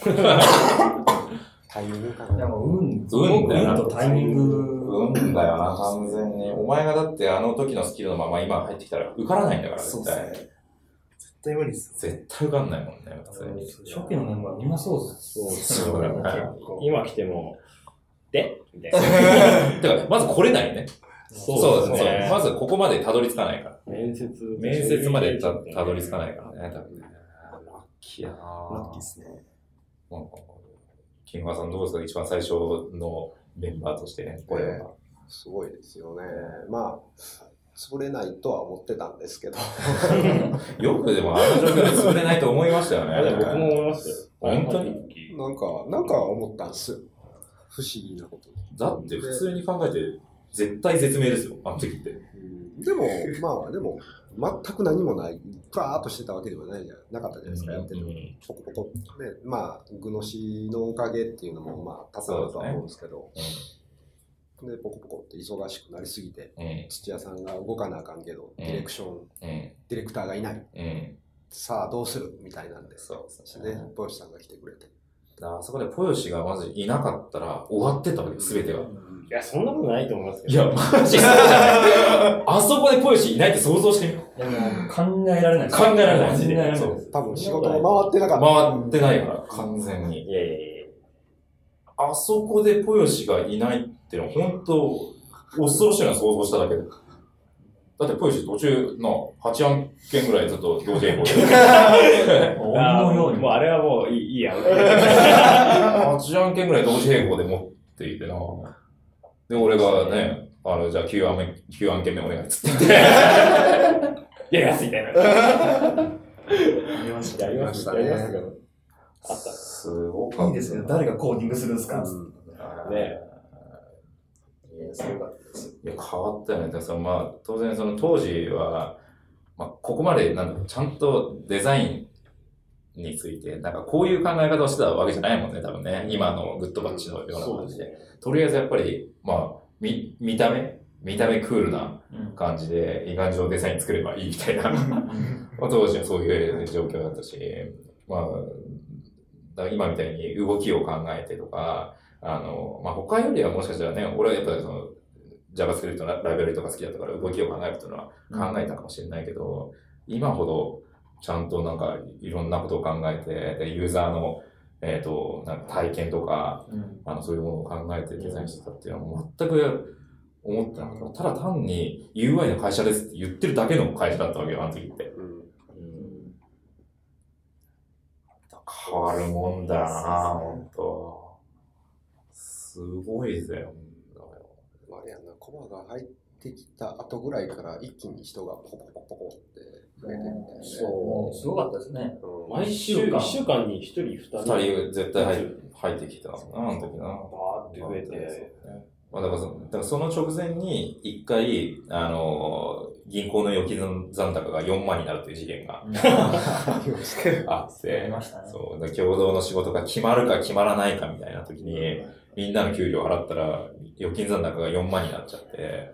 Speaker 5: タイミングかな。
Speaker 4: もう運、
Speaker 1: 運だよな
Speaker 4: 運とタイミング。
Speaker 1: 運だよな、完全に。お前がだってあの時のスキルのまま今入ってきたら受からないんだから、絶対。
Speaker 3: 絶対無理ですよ。
Speaker 1: 絶対受かんないもんね、普通に。
Speaker 4: 初期のメンバーみんなそうです。
Speaker 2: そう
Speaker 1: そう
Speaker 2: 今来ても、でみたいな。
Speaker 1: てか、まず来れないね。
Speaker 2: そうですね。
Speaker 1: まずここまでたどり着かないから。
Speaker 2: 面接。
Speaker 1: 面接までたたどり着かないからね、多分ね。ラッキーやな
Speaker 3: ラッキーですね。
Speaker 1: なんかキングさんどうですか？一番最初のメンバーとしてね、これは。
Speaker 5: すごいですよね。まあ、潰れないとは思ってたんですけど。
Speaker 1: よくでもあの状況で潰れないと思いましたよ
Speaker 2: あでも僕も
Speaker 1: ね。
Speaker 2: 思いますよ。
Speaker 1: 本当に？
Speaker 5: なんか、なんか思ったんですよ。不思議なことに。
Speaker 1: だって普通に考えて、絶対絶命ですよ、あの時って。
Speaker 5: うんでも、まあ、でも、全く何もない、ガーッとしてたわけではないじゃなかったじゃないですか、やってても。ポコポコね、まあ、具のしのおかげっていうのも、まあ、多々あるとは思うんですけど、で、ポコポコって忙しくなりすぎて。土屋さんが動かなあかんけど、ディレクション、
Speaker 1: うん。
Speaker 5: ディレクターがいない。
Speaker 1: うん。
Speaker 5: さあ、どうする？みたいなんで、
Speaker 1: そうです
Speaker 5: で、ポヨシさんが来てくれて。
Speaker 1: あそこでポヨシがまずいなかったら終わってたわけです、すべてが。
Speaker 2: いや、そんなことないと思いますけど。
Speaker 1: いや、マジ。あそこでポヨシいないって想像してみ。
Speaker 4: いやもう考えられない。
Speaker 1: 考えられない
Speaker 4: 考えられない。
Speaker 1: そう
Speaker 5: 多分仕事も回ってなかった。
Speaker 1: 回ってないから、完全に。
Speaker 2: いやいやいや
Speaker 1: あそこでポヨシがいないってのは本当、恐ろしいな想像しただけで。だってポヨシ途中の8案件ぐらいずっと同時並行で。
Speaker 4: 鬼のように。
Speaker 2: もうあれはもういいいいや。
Speaker 1: 8案件ぐらい同時並行で持っていてな。で、俺がね、あの、じゃあ9案目、9案件目お願いっつって言って。
Speaker 2: やりますみたいな。
Speaker 3: ありました。
Speaker 2: やります
Speaker 5: やりましたね
Speaker 2: やりますけど。あった。
Speaker 1: すごかった。
Speaker 4: いいですけど、誰がコーディングするんですか
Speaker 2: ね
Speaker 5: いや、すごかったです。
Speaker 1: いや、変わったよね。だからまあ、当然その当時は、まあ、ここまで、なんちゃんとデザインについて、なんかこういう考え方をしてたわけじゃないもんね、多分ね。今のグッドバッチのような感じで。とりあえずやっぱり、まあ、み、見た目？見た目クールな
Speaker 4: うん
Speaker 1: 感じで、いい感じのデザイン作ればいいみたいな。まあ当時はそういう状況だったし、まあ、今みたいに動きを考えてとか、あの、まあ、他よりはもしかしたらね、俺はやっぱりその、JavaScript のライブラリとか好きだったから動きを考えるっていうのは考えたかもしれないけど、今ほどちゃんとなんかいろんなことを考えて、でユーザーの、えっ、と、なんか体験とか、
Speaker 4: うん
Speaker 1: あの、そういうものを考えてデザインしてたっていうのは全く思ってなかった。ただ単に UI の会社ですって言ってるだけの会社だったわけよ、あの時って。
Speaker 5: うん
Speaker 1: 変わるもんだなぁ、ほんと。すごいぜよ。
Speaker 5: あれやんな、コマが入ってきた後ぐらいから一気に人がポコポコポコって増えてみたいなね。
Speaker 4: もうすごかったですね。
Speaker 5: うん
Speaker 2: 毎週、一週間に一人、二人。
Speaker 1: 二人絶対入入ってきたな、あの時な。
Speaker 2: バーって増えて。
Speaker 1: まあ、だからそだからその直前に一回、あのー銀行の預金残高が4万になるっていう事件が あって
Speaker 4: やり、ましたね。
Speaker 1: そう、共同の仕事が決まるか決まらないかみたいな時に、みんなの給料払ったら、預金残高が4万になっちゃって、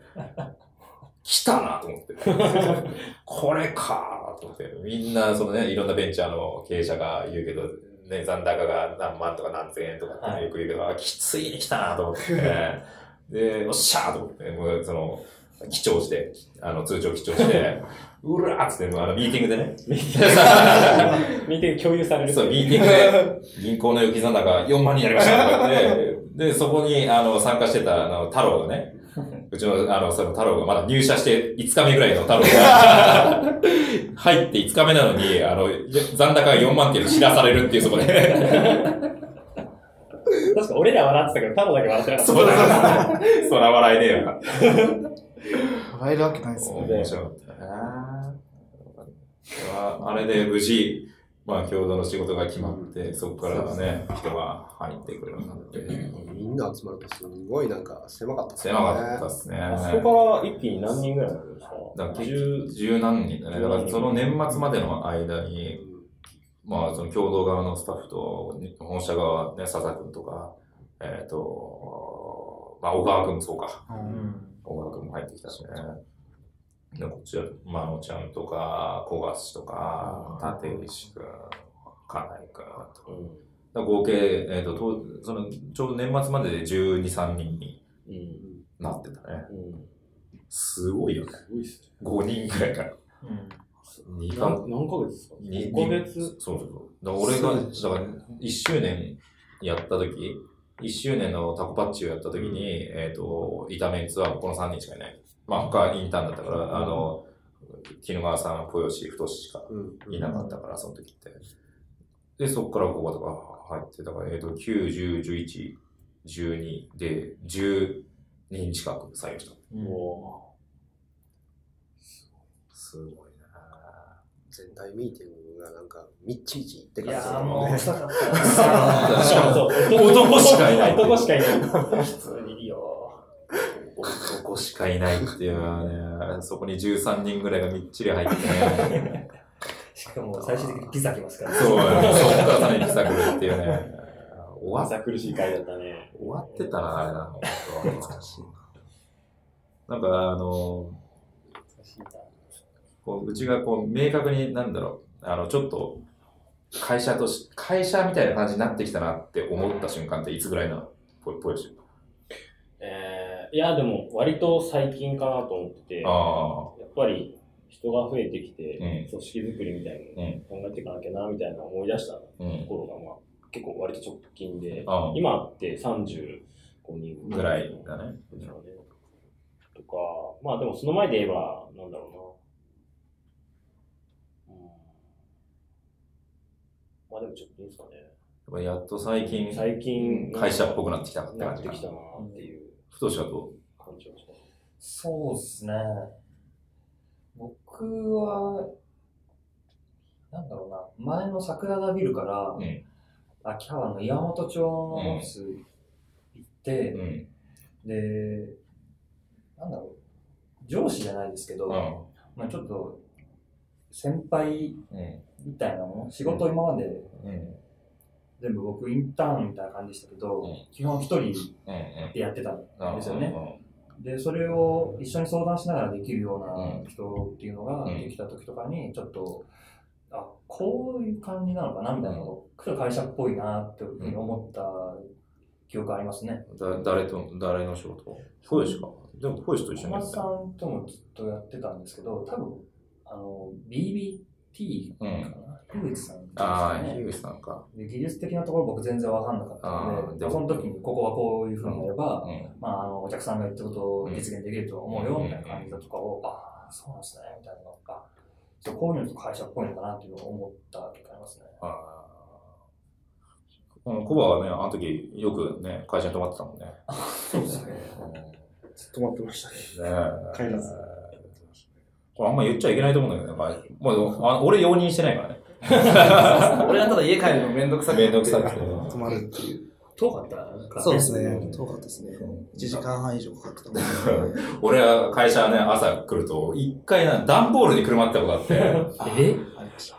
Speaker 1: 来たなと思って。これかと思って。みんな、そのね、いろんなベンチャーの経営者が言うけど、ね、残高が何万とか何千円とかってよく言うけど、あきついに来たなと思って。で、よっしゃーと思って、もうその、記帳して、あの、通帳記帳して、うらーっつって、あの、ミーティングでね、
Speaker 2: ミーティング共有される。
Speaker 1: そう、ミーティングで、銀行の預金残高4万になりましたって、で、そこに、あの、参加してた、あの、太郎がね、うちの、あの、その太郎がまだ入社して5日目ぐらいの太郎が、入って5日目なのに、あの、残高が4万っていうの知らされるっていう、そこで。
Speaker 2: 確か俺ら笑ってたけど、太郎だけ笑ってなかった。
Speaker 1: そうだ。そら笑えねえよな。
Speaker 3: 笑えるわけないですね。
Speaker 1: 面白かったなああれで無事、まあ、共同の仕事が決まって、そこからね、人が入ってくるようになって、
Speaker 5: みんな集まるとすごいなんか狭かったですね
Speaker 1: 狭かったっすね。
Speaker 2: あそこから一気に何人ぐらいになるんですか？
Speaker 1: だから十十何人だね。だからその年末までの間に、まあその共同側のスタッフと、本社側ね、佐々君とか、えっ、と、まあ小川君もそうか。
Speaker 4: うん
Speaker 1: 小川君も入ってきたしね。で、こっちは、まのちゃんとか、小橋とか、立石君、金井君とか、だから合計、えっ、とと、その、ちょうど年末までで12、3人に
Speaker 2: うん。
Speaker 1: なってたね。
Speaker 2: うん。
Speaker 1: すごいよね。
Speaker 2: すごいっす
Speaker 1: 5人くらいから。
Speaker 4: うん。
Speaker 1: 2
Speaker 2: ね。
Speaker 1: か
Speaker 2: 何何ヶ月ですか？
Speaker 1: に
Speaker 2: ?5 ヶ月？
Speaker 1: そうそうそう。だ俺が、だから1周年やった時、1周年のタコパッチをやった時に、えっ、と、いたメンツはこの3人しかいない。まあ他インターンだったから、あの、絹川さん、豊吉、太しか
Speaker 5: うん
Speaker 1: いなかったから、その時って。で、そこからこことか入って、だから、えっ、と、9、10、11、12で、10人近く採用した。
Speaker 2: も
Speaker 1: すごいな
Speaker 5: 全体ミーティングがなんか、みっちみちって
Speaker 4: い
Speaker 5: 感じ
Speaker 4: やーもう、臭かった。
Speaker 2: う。しかもそう、
Speaker 1: 男しかいない
Speaker 2: 男しかいない。
Speaker 4: 普通にいるよ。
Speaker 1: 男しかいないっていうのはね、そこに13人ぐらいがみっちり入ってね。
Speaker 4: しかも最終的にピザ来ますから。
Speaker 1: そう、そこからさらに来たくるっていうね。終わっ
Speaker 2: 朝苦しい回だったね。
Speaker 1: 終わってたな、あれな、本当懐かしいな。なんか、あの、こううちがこう明確に、なんだろう、あの、ちょっと、会社とし、会社みたいな感じになってきたなって思った瞬間っていつぐらいなの？ぽぽよし。
Speaker 2: えー、いや、でも割と最近かなと思ってて、や
Speaker 1: あ
Speaker 2: っぱり人が増えてきて、
Speaker 1: うん。
Speaker 2: 組織づくりみたいなのを考えていかなきゃな、みたいな思い出したと。ころが、まあ、結構割と直近で、今って35人
Speaker 1: ぐらいだね。
Speaker 2: とか、まあでもその前で言えば、なんだろうな。うん、まあでも直近ですかね。
Speaker 1: やっと最近、
Speaker 2: 最近、
Speaker 1: 会社っぽくなってきたって
Speaker 2: な
Speaker 1: 感じか
Speaker 2: ってきたなっていう
Speaker 1: ふとしはどう。
Speaker 4: そうですね。僕は、なんだろうな、前の桜田ビルから、
Speaker 1: うん
Speaker 4: 秋葉原の岩本町のオフィス行って、
Speaker 1: うん。
Speaker 4: で、なんだろう、上司じゃないですけど、
Speaker 1: うん。
Speaker 4: まあちょっと、先輩
Speaker 1: うん。
Speaker 4: みたいなもの、仕事今まで
Speaker 1: うん。
Speaker 4: 全部僕インターンみたいな感じでしたけど、
Speaker 1: うん
Speaker 4: 基本一人
Speaker 1: うん。
Speaker 4: でやってたん
Speaker 1: うん。
Speaker 4: ですよね。で、それを一緒に相談しながらできるような人っていうのが
Speaker 1: うん
Speaker 4: できた時とかに、ちょっと、あ、こういう感じなのかなみたいなのを、ちょっと会社っぽいなっていうふうに思った記憶ありますね。
Speaker 1: だ誰と、誰の仕事小石か。でも小石と一緒にや
Speaker 4: 小松さ
Speaker 1: ってた。
Speaker 4: んともずっとやってたんですけど、多分、あの、BBT かな、樋口さん
Speaker 1: ああ、
Speaker 4: ですね
Speaker 1: 樋口さんか。
Speaker 4: で技術的なところ僕全然わかんなかった
Speaker 1: あ
Speaker 4: ので、その時にここはこういうふうにやれば、
Speaker 1: うん。
Speaker 4: まあ、あの、お客さんが言ったことを実現できると思うよ、
Speaker 1: うん
Speaker 4: みたいな感じだとかを、ああ、そうなんですね、みたいなのが、そうこういうのと会社っぽいのかなっていうのを思った結果ありますね。
Speaker 1: ああ。うん、コバはね、あの時よくね、会社に泊まってたもんね。
Speaker 4: そうですね。
Speaker 3: 止まってましたね。
Speaker 1: ねえ
Speaker 3: 帰らず
Speaker 1: これあんま言っちゃいけないと思うんだけどね。まあ、もうあ俺容認してないからね。
Speaker 3: 俺がただ家帰るのめんどくさくて。
Speaker 1: めんどくさくて
Speaker 3: 止まるっていう。
Speaker 4: 遠かったか
Speaker 3: そうですね。遠かったですね。1時間半以上かかってたもん
Speaker 1: 俺は会社ね、朝来ると、一回な、段ボールにくるまったことがあって、
Speaker 4: え？
Speaker 3: ありました。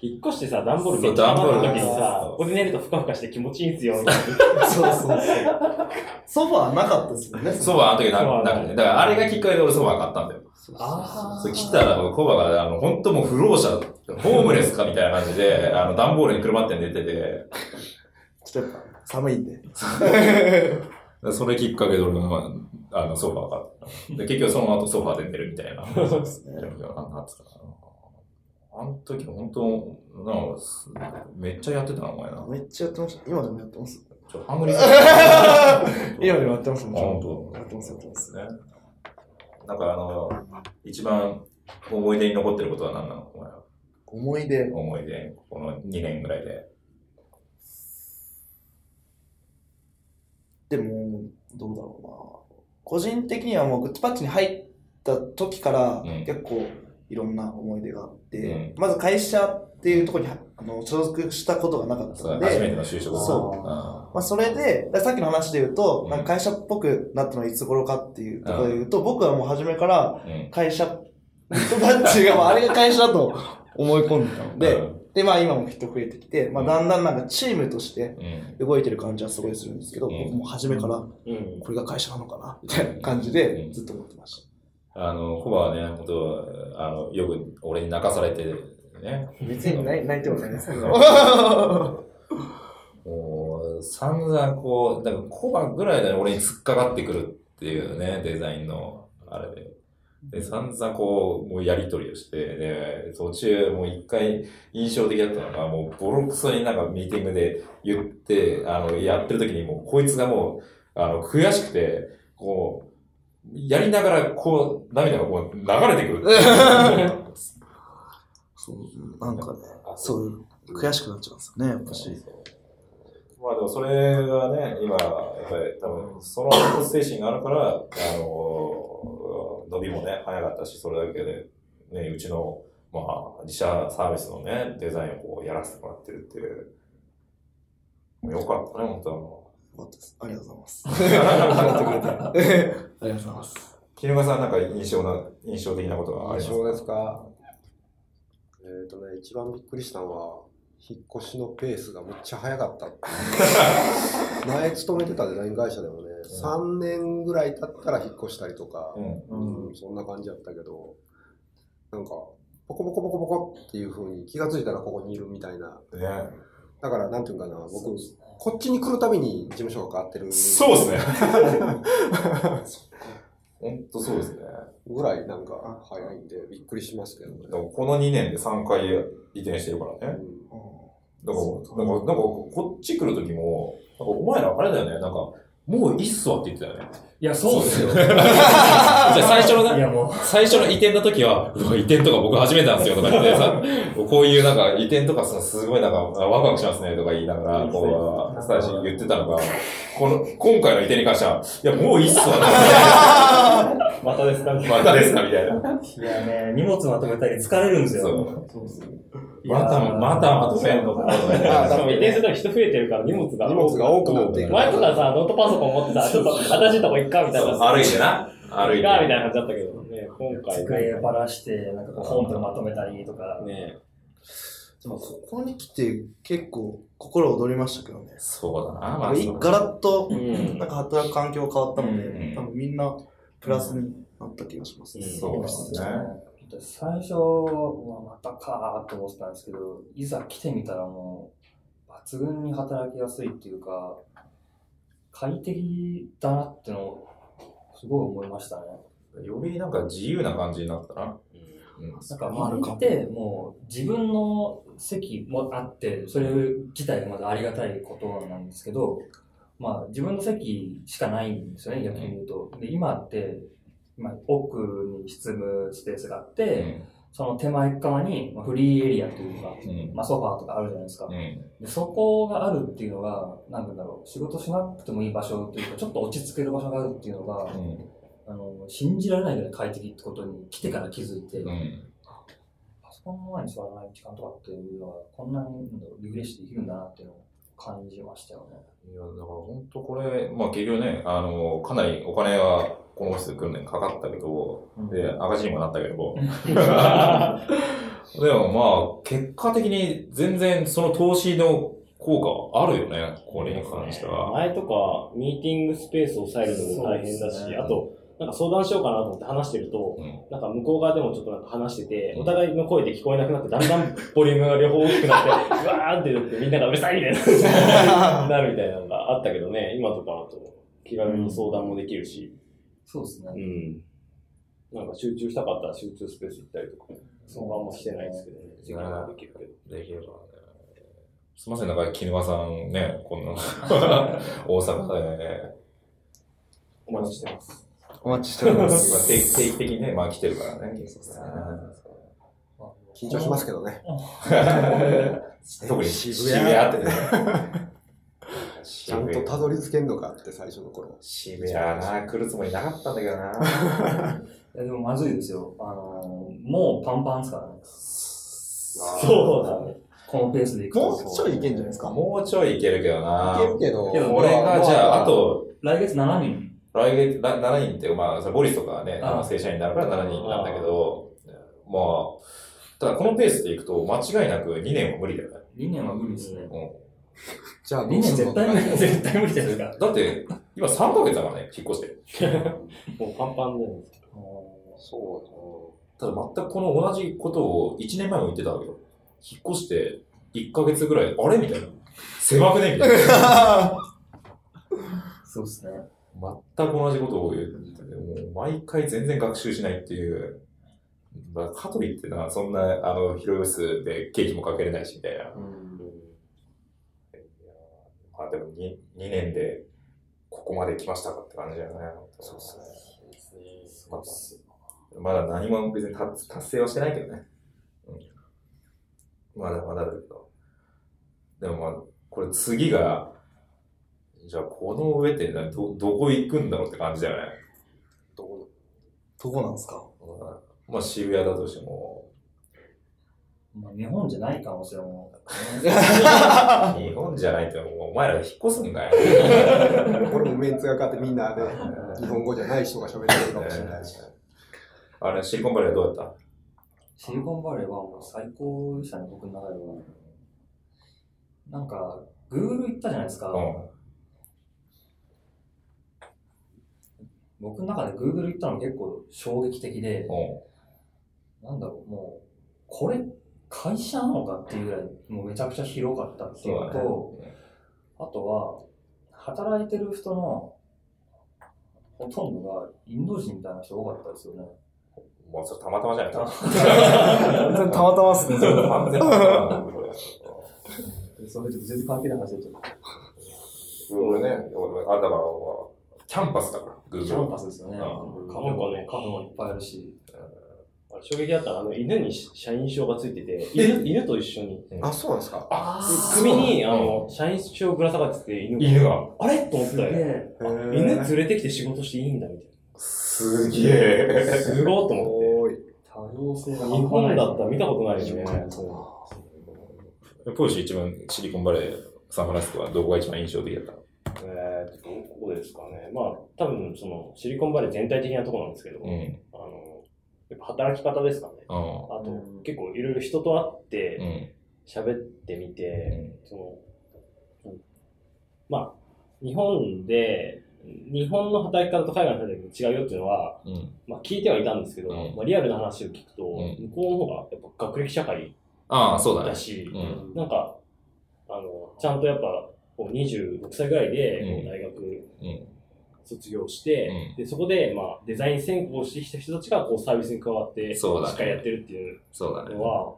Speaker 2: 引っ越してさ、段ボールめっちゃ
Speaker 1: そう
Speaker 2: 余った時に
Speaker 3: 段ボー
Speaker 2: さ、
Speaker 3: ル
Speaker 2: ここで寝るとふかふかして気持ちいいんですよ。
Speaker 3: そうそうそう。ソファーなかったですもんね。
Speaker 1: そばあの時な
Speaker 2: そう
Speaker 1: なくて、だからあれがきっかけで俺そば買ったんだよ。
Speaker 4: あ
Speaker 1: そう来たら、コバが、あの、本当もう不老者、ホームレスかみたいな感じで、あの、段ボールにくるまって寝てて、
Speaker 3: ちょっとやっぱ寒いんで。
Speaker 1: それきっかけで俺が、あの、ソファー買った。で、結局その後ソファーで寝るみたいな。
Speaker 3: そうですね。
Speaker 1: あの時本当、なんかす、めっちゃやってたな、お前な。
Speaker 3: めっちゃやってました。今でもやってます。
Speaker 1: ちょ、ハングリー
Speaker 3: 今でもやってますもん
Speaker 1: あ本当
Speaker 3: やってます、やってます。
Speaker 1: ね。なんかあの、一番思い出に残ってることは何なの？お前は
Speaker 3: 思い出。
Speaker 1: 思い出、この2年ぐらいで。
Speaker 3: でも、どうだろうな。個人的にはもうグッドパッチに入った時から
Speaker 1: うん
Speaker 3: 結構いろんな思い出があって、
Speaker 1: う
Speaker 3: まず会社っていうところにあの所属したことがなかったので、
Speaker 1: 初めての就職だ
Speaker 3: そう。
Speaker 1: あ
Speaker 3: まあ、それで、さっきの話で言うと、
Speaker 1: うん。
Speaker 3: なんか会社っぽくなったのはいつ頃かっていうところで言うと、僕はもう初めから会社、グッドパッチがあれが会社だと思い込んでたので、
Speaker 1: うん。
Speaker 3: で、まあ今も人増えてきて、まあだんだんなんかチームとして
Speaker 1: うん。
Speaker 3: 動いてる感じはすごいするんですけど、
Speaker 1: うん。
Speaker 3: 僕も初めから
Speaker 2: うん。
Speaker 3: これが会社なのかなみたいな感じでずっと思ってまし
Speaker 1: あの、コバはね、本当あの、よく俺に泣かされてね、
Speaker 3: た。別に泣いてはないですけど。
Speaker 1: 散々こう、だからコバぐらいで俺に突っかかってくるっていうね、デザインの、あれで。で、散々こう、もうやりとりをして、で、途中もう一回印象的だったのが、もうボロクソになんかミーティングで言って、あの、やってる時にもうこいつがもう、あの、悔しくて、こう、やりながらこう、涙がこう流れてくるって。
Speaker 3: そう、なんかね、そういう、悔しくなっちゃうんですよね、やっぱし。
Speaker 1: まあでもそれがね、今、やっぱり多分、その精神があるから、あの、伸びもね、早かったし、それだけで、ね、うちの、まあ、自社サービスのね、デザインをこうやらせてもらってるっていう。よかったね、本当あの。
Speaker 3: よかったです。ありがとうございます。ありがとうございます。
Speaker 1: 木沼さんなんか印象な、印象的なことがあります
Speaker 5: 印象ですか？えっ、とね、一番びっくりしたのは、引っ越しのペースがめっちゃ早かった前勤めてたデザイン会社でもね、3年ぐらい経ったら引っ越したりとか、
Speaker 1: うん。
Speaker 5: うん、そんな感じだったけど、なんか、ポコポコポコポコっていう風に気がついたらここにいるみたいな。
Speaker 1: ね。
Speaker 5: だから、なんていうかな、僕、こっちに来るたびに事務所が変わってる
Speaker 1: そうですね。本当そうですね。
Speaker 5: ぐらいなんか早いんで、びっくりしますけどね。
Speaker 1: でもこの2年で3回移転してるからね。だから、なんか、なんか、こっち来る時も、なんかお前らあれだよね、なんか、もういいっすわって言ってたよね。
Speaker 4: いや、そうですよ。
Speaker 1: じゃあ最初のね、
Speaker 4: いや、もう。
Speaker 1: 最初の移転の時は、うわ、移転とか僕初めてなんですよとか言ってさ、こういうなんか移転とかさ、すごいなんかワクワクしますねとか言いながら、こう、最初に言ってたのが、この、今回の移転に関しては、いや、もういいっすわ、
Speaker 2: またですか？ね。
Speaker 1: またですかみたいな。
Speaker 4: いやね、荷物まとめたり疲れるんです
Speaker 1: そ
Speaker 4: よ。
Speaker 1: う。また、またまとめんのか。
Speaker 2: しかも移転するとき人増えてるから荷物が。
Speaker 5: 荷物が多くなっていく。
Speaker 2: 前とかさ、ノートパソコン持ってさ、ちょっと新しいとこ行っかみたいな。
Speaker 1: 歩いてな。歩いて。
Speaker 2: かみたいな感じだったけどね、今回
Speaker 4: 机ばらして、なんかこう本とかまとめたりとか。
Speaker 2: ね。
Speaker 3: でも、ここに来て結構心躍りましたけどね。
Speaker 1: そうだな、
Speaker 3: なんかいガラッと、
Speaker 2: うん
Speaker 3: なんか働く環境変わったので、
Speaker 1: うん
Speaker 3: 多分みんなプラスになった気がしますね。
Speaker 2: うん
Speaker 1: そうですね。
Speaker 4: 最初はまたかーと思ってたんですけど、いざ来てみたらもう、抜群に働きやすいっていうか、快適だなってのを、すごい思いましたね。
Speaker 1: よりなんか自由な感じになったな。うん。
Speaker 4: なんか周りってもう自分の席もあって、それ自体がまだありがたいことなんですけど、まあ自分の席しかないんですよね、逆に言うと。で、今って、まあ、奥に執務スペースがあって、その手前側にまあフリーエリアというか、
Speaker 1: うん。
Speaker 4: まあソファーとかあるじゃないですか。
Speaker 1: うん。
Speaker 4: でそこがあるっていうのが、なんて言うんだろう、仕事しなくてもいい場所っていうか、ちょっと落ち着ける場所があるっていうのが、
Speaker 1: うん。
Speaker 4: あの、信じられないぐらい快適ってことに来てから気づいて、
Speaker 1: うん。
Speaker 4: パソコンの前に座らない時間とかっていうのが、こんなにリフレッシュできるんだなっていうのを感じましたよね。
Speaker 1: いや、だから本当これ、まあ結局ね、あの、かなりお金はこのオフィスで来るのにかかったけど、で、赤字にもなったけど、でもまあ、結果的に全然その投資の効果あるよね、これに関しては。
Speaker 2: 前とか、ミーティングスペースを抑えるのも大変だし、
Speaker 4: ね
Speaker 2: あと、なんか相談しようかなと思って話してると、
Speaker 1: うん
Speaker 2: なんか向こう側でもちょっとなんか話してて、
Speaker 1: うん
Speaker 2: お互いの声で聞こえなくなって、だんだんボリュームが両方大きくなって、うわーってなってみんながうるさいみたいな、なるみたいなのがあったけどね、今とかだと気軽に相談もできるし、
Speaker 4: そうですね。
Speaker 2: うん。なんか集中したかったら集中スペース行ったりとか、そのましてないですけどね。時間ができるけど。
Speaker 1: できればね。すいません、なんか、絹沼さんね、こんな、大阪でね、
Speaker 2: お待ちしてます。
Speaker 3: お待ちしておりま
Speaker 1: 今
Speaker 3: す。
Speaker 1: 定期定期的にね、まあ来てるからね。
Speaker 5: 緊張しますけどね。
Speaker 1: 特に
Speaker 5: 渋
Speaker 1: 渋
Speaker 5: 谷
Speaker 1: 谷ってね。
Speaker 5: ちゃんとたどり着けんのかって最初の頃。
Speaker 1: 渋谷な、来るつもりなかったんだけどな。
Speaker 4: いやでもまずいですよ。あのーもうパンパンですからね。
Speaker 2: そうだね。
Speaker 4: このペースでいくと。
Speaker 3: もうちょいいけんじゃないですか？
Speaker 1: もうちょいいけるけどな。
Speaker 5: いけるけど、
Speaker 4: けど
Speaker 1: 俺が、じゃあ、あ、と、
Speaker 4: 来月7人。
Speaker 1: 来月、ら7人って、まあ、それボリスとかはね、
Speaker 4: あ
Speaker 1: 正社員になるから7人なんだけど、まあ、ただこのペースでいくと、間違いなく2年は無理だよね。
Speaker 4: 2年は無理ですね。
Speaker 1: う
Speaker 5: じゃあ
Speaker 4: 2年絶対無理、絶対無理じゃないですか。
Speaker 1: ん。だって、今3ヶ月だからね、引っ越して。
Speaker 2: もうパンパンで。
Speaker 5: そ
Speaker 1: ただ全くこの同じことを1年前も言ってたわけよ。引っ越して1ヶ月ぐらい、あれ？みたいな。狭くね？みたいな。
Speaker 4: そうですね。
Speaker 1: 全く同じことを言ってて、もう毎回全然学習しないっていう。まあ、かといってな、そんな、あの、広い室でケーキもかけれないし、みたいな。まあでも 2, 2年でここまで来ましたかって感じだよね。そうですね。まだまだ何も別に達達成はしてないけどね。うん、まだまだだけど。でもまあ、これ次が、じゃあこの上ってどどこ行くんだろうって感じだよね。
Speaker 3: どこ、どこなんですか？
Speaker 1: まあ渋谷だとしても、
Speaker 4: まあ、日本じゃない可能性も。
Speaker 1: 日本じゃないってもうお前ら引っ越すんかよ。
Speaker 5: これもメンツが変わってみんなで、日本語じゃない人が喋ってるかもしれないし。
Speaker 1: あれ、シリコンバレーはどうやっ
Speaker 4: シリコンバレーはもう最高でしたね、僕の中では。なんか、Google 行ったじゃないですか。
Speaker 1: たうん。
Speaker 4: 僕の中で Google 行ったの結構衝撃的で、
Speaker 1: うん。
Speaker 4: なんだろう、もう、これ、会社なのかっていうぐらい、もうめちゃくちゃ広かったっていうのと、
Speaker 1: ね
Speaker 4: あとは、働いてる人のほとんどがインド人みたいな人多かったですよね。
Speaker 1: もうそれたまたまじゃないか。
Speaker 3: 全然たまたまっすね。
Speaker 1: 完 全
Speaker 4: それちょっと全然関係ない話でちょっと。
Speaker 1: 俺ね、俺あれだから、キャンパスだから、Google。
Speaker 4: キャンパスですよね。
Speaker 1: うん
Speaker 4: カフェもね、カフェもいっぱいあるし。
Speaker 2: あれ衝撃だったのはあの犬に社員証がついてて、犬犬と一緒に、
Speaker 5: あ、そうなんですか？
Speaker 1: あ
Speaker 2: 首にあの社員証ぶら下がってて犬が。
Speaker 1: 犬が。
Speaker 2: あれ？と思ったよ。
Speaker 4: で、
Speaker 2: 犬連れてきて仕事していいんだみたい
Speaker 1: すげえ。
Speaker 2: な。すごいと思って。
Speaker 4: 多様性が
Speaker 2: 日本だったら見たことないよね。
Speaker 1: ポーシ一番シリコンバレー、サンフランシスコはどこが一番印象的だった
Speaker 2: えーっと、どこですかね。まあ、多分そのシリコンバレー全体的なところなんですけど、
Speaker 1: うん。
Speaker 2: あの、やっぱ働き方ですかね。
Speaker 1: うん。
Speaker 2: あと、結構いろいろ人と会って
Speaker 1: うん。
Speaker 2: 喋ってみて、その、うんまあ、日本で、日本の働き方と海外の働き方違うよっていうのは、
Speaker 1: うん。
Speaker 2: まあ聞いてはいたんですけど、
Speaker 1: うん
Speaker 2: まあリアルな話を聞くと、
Speaker 1: ん
Speaker 2: 向こうの方がやっぱ学歴社会
Speaker 1: ああ、そうだね。
Speaker 2: なんか、あの、ちゃんとやっぱ、こう26歳ぐらいで、大学
Speaker 1: うん。
Speaker 2: 卒業して、
Speaker 1: うん
Speaker 2: で、そこで、まあ、デザイン専攻してきた人たちが、こう、サービスに加わって、
Speaker 1: そうだね
Speaker 2: しっかりやってるっていう。のは、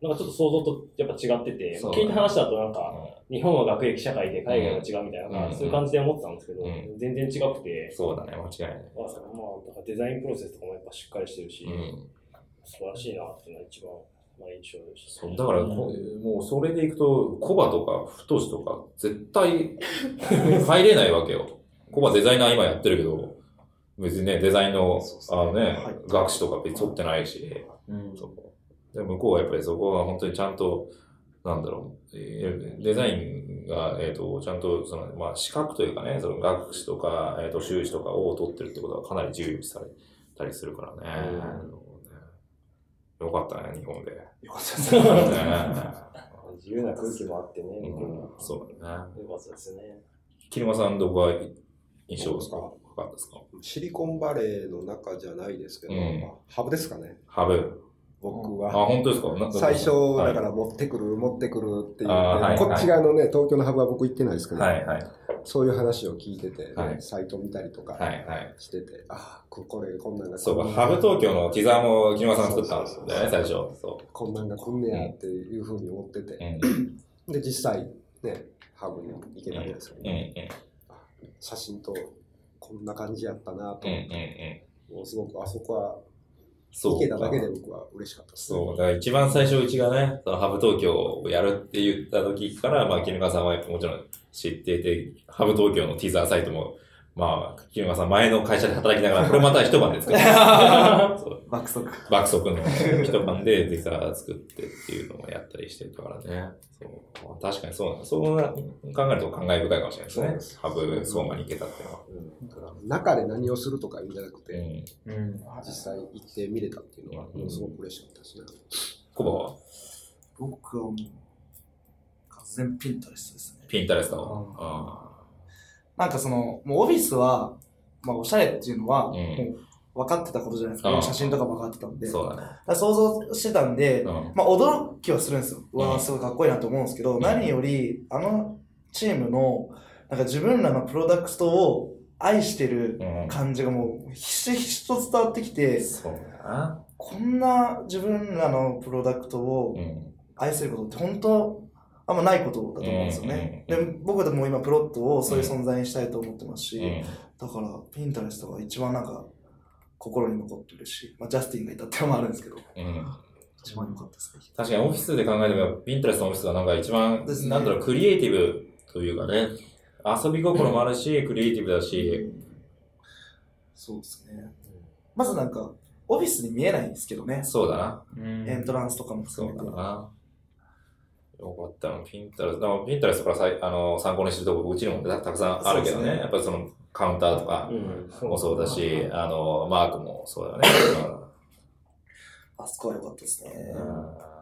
Speaker 2: なんかちょっと想像とやっぱ違ってて、聞いた話だとなんか、日本は学歴社会で海外は違うみたいな、
Speaker 1: うん
Speaker 2: そういう感じで思ってたんですけど、
Speaker 1: うん
Speaker 2: 全然違くて、
Speaker 1: そうだね、間違いない。
Speaker 2: まあ、まあ、デザインプロセスとかもやっぱしっかりしてるし、
Speaker 1: うん。
Speaker 2: 素晴らしいなっていうのが一番、まあ、印象でした、
Speaker 1: そうだから、こもうそれでいくと、コバとか太とか、絶対入れないわけよ。コバデザイナー今やってるけど、別にね、デザインの、あのね、
Speaker 3: はい。
Speaker 1: 学士とか別に取ってないし、
Speaker 4: うん。
Speaker 1: で向こうはやっぱりそこは本当にちゃんと、なんだろう、えーデザインが、えっ、と、ちゃんと、その、まあ、資格というかね、その学士とか、えっ、と、修士とかを取ってるってことはかなり重要視されたりするからね。よかったね、日本で。
Speaker 3: よかったです
Speaker 1: ね
Speaker 2: 自由な空気もあってね、う
Speaker 1: うん
Speaker 2: は
Speaker 1: そうだね。
Speaker 2: よかったですね。
Speaker 1: 木沼さん、どこが印象ですか？深かったですか？
Speaker 5: シリコンバレーの中じゃないですけど、
Speaker 1: うん
Speaker 5: まあハブですかね、
Speaker 1: ハブ。あ、
Speaker 5: 僕は。
Speaker 1: 本当ですか？な
Speaker 5: 最初、
Speaker 1: はい
Speaker 5: だから持ってくる、持ってくるっていう、こっち側のね、東京のハブは僕行ってないですけど、
Speaker 1: はい、はい。
Speaker 5: そういう話を聞いてて、
Speaker 1: はい
Speaker 5: サイト見たりとか
Speaker 1: はい、はい。
Speaker 5: してて、ああ、ここれ、こんなんが
Speaker 1: そうか、
Speaker 5: こん
Speaker 1: ハブ東京のティザーも木沼さん作ったんですよね、最初。そ
Speaker 5: こんなんが来んねやっていうふうに思ってて、
Speaker 1: う。うん。
Speaker 5: で、実際、ね、ハブに行けたわけですよ
Speaker 1: うん、う
Speaker 5: ね。
Speaker 1: ん。
Speaker 5: 写真と、こんな感じやったなと
Speaker 1: うん、うん、うん。
Speaker 5: もうすごくあそこは
Speaker 1: そう
Speaker 5: 聞。けただけで僕は嬉しかった、
Speaker 1: そう、だから一番最初うちがね、そのハブ東京をやるって言った時から、まあ、絹川さんはもちろん知っていて、ハブ東京のティザーサイトも、まあ、木沼さん前の会社で働きながら、これまた一晩で作って、
Speaker 3: 爆速。
Speaker 1: 爆速の一晩でティザー作ってっていうのをやったりしてたからね。そうまあ確かにそうな。そうな考えると感慨深いかもしれないですね。ハブ相馬に行けたっていうのは。
Speaker 5: だから中で何をするとかいうんじゃなくて、
Speaker 1: うん。
Speaker 4: うん。
Speaker 5: 実際行って見れたっていうのは、
Speaker 1: うん
Speaker 5: すごく嬉しかったですね。
Speaker 1: コバは？
Speaker 3: 僕はもう、完全ピンタレストですね。
Speaker 1: ピンタレスト。あ
Speaker 3: なんかその、もうオフィスは、まあおしゃれっていうのは、
Speaker 1: うん
Speaker 3: もう分かってたことじゃないですか。
Speaker 1: うん
Speaker 3: 写真とかも分かってたんで。
Speaker 1: そうだね。
Speaker 3: だ想像してたんで、
Speaker 1: うん。
Speaker 3: まあ驚きはするんですよ。うわすごいかっこいいなと思うんですけど、
Speaker 1: ん
Speaker 3: 何より、あのチームの、なんか自分らのプロダクトを愛してる
Speaker 1: うん。
Speaker 3: 感じがもう、ひしひしと伝わってきて、
Speaker 1: そうだな。
Speaker 3: こんな自分らのプロダクトを
Speaker 1: うん。
Speaker 3: 愛することって本当、あんまないことだと思うんですよね。
Speaker 1: うん
Speaker 3: で、僕でも今プロットをそういう存在にしたいと思ってますし、
Speaker 1: うん。
Speaker 3: だから、ピンタレストが一番なんか、心に残ってるし、まあ、ジャスティンがいたっていうのもあるんですけど、
Speaker 1: うん。
Speaker 3: 一番良かったですね。
Speaker 1: 確かにオフィスで考えても、ピンタレストのオフィスがなんか一番、
Speaker 3: ですね
Speaker 1: なんだろう、クリエイティブというかね、遊び心もあるし、クリエイティブだし、
Speaker 3: そうですね。まずなんか、オフィスに見えないんですけどね、
Speaker 1: そうだな。
Speaker 3: エントランスとかも
Speaker 1: そう
Speaker 3: 含めて。
Speaker 1: だな。よかったな、ピンタレスト。でもピンタレストからさいあの参考にしてるとこ、うちにもたたくさんあるけどね、
Speaker 3: ね
Speaker 1: やっぱりそのカウンターとか
Speaker 2: うん。
Speaker 1: もそうだし、あの、マークもそうだね。
Speaker 3: あそこは良かったですね。
Speaker 1: うん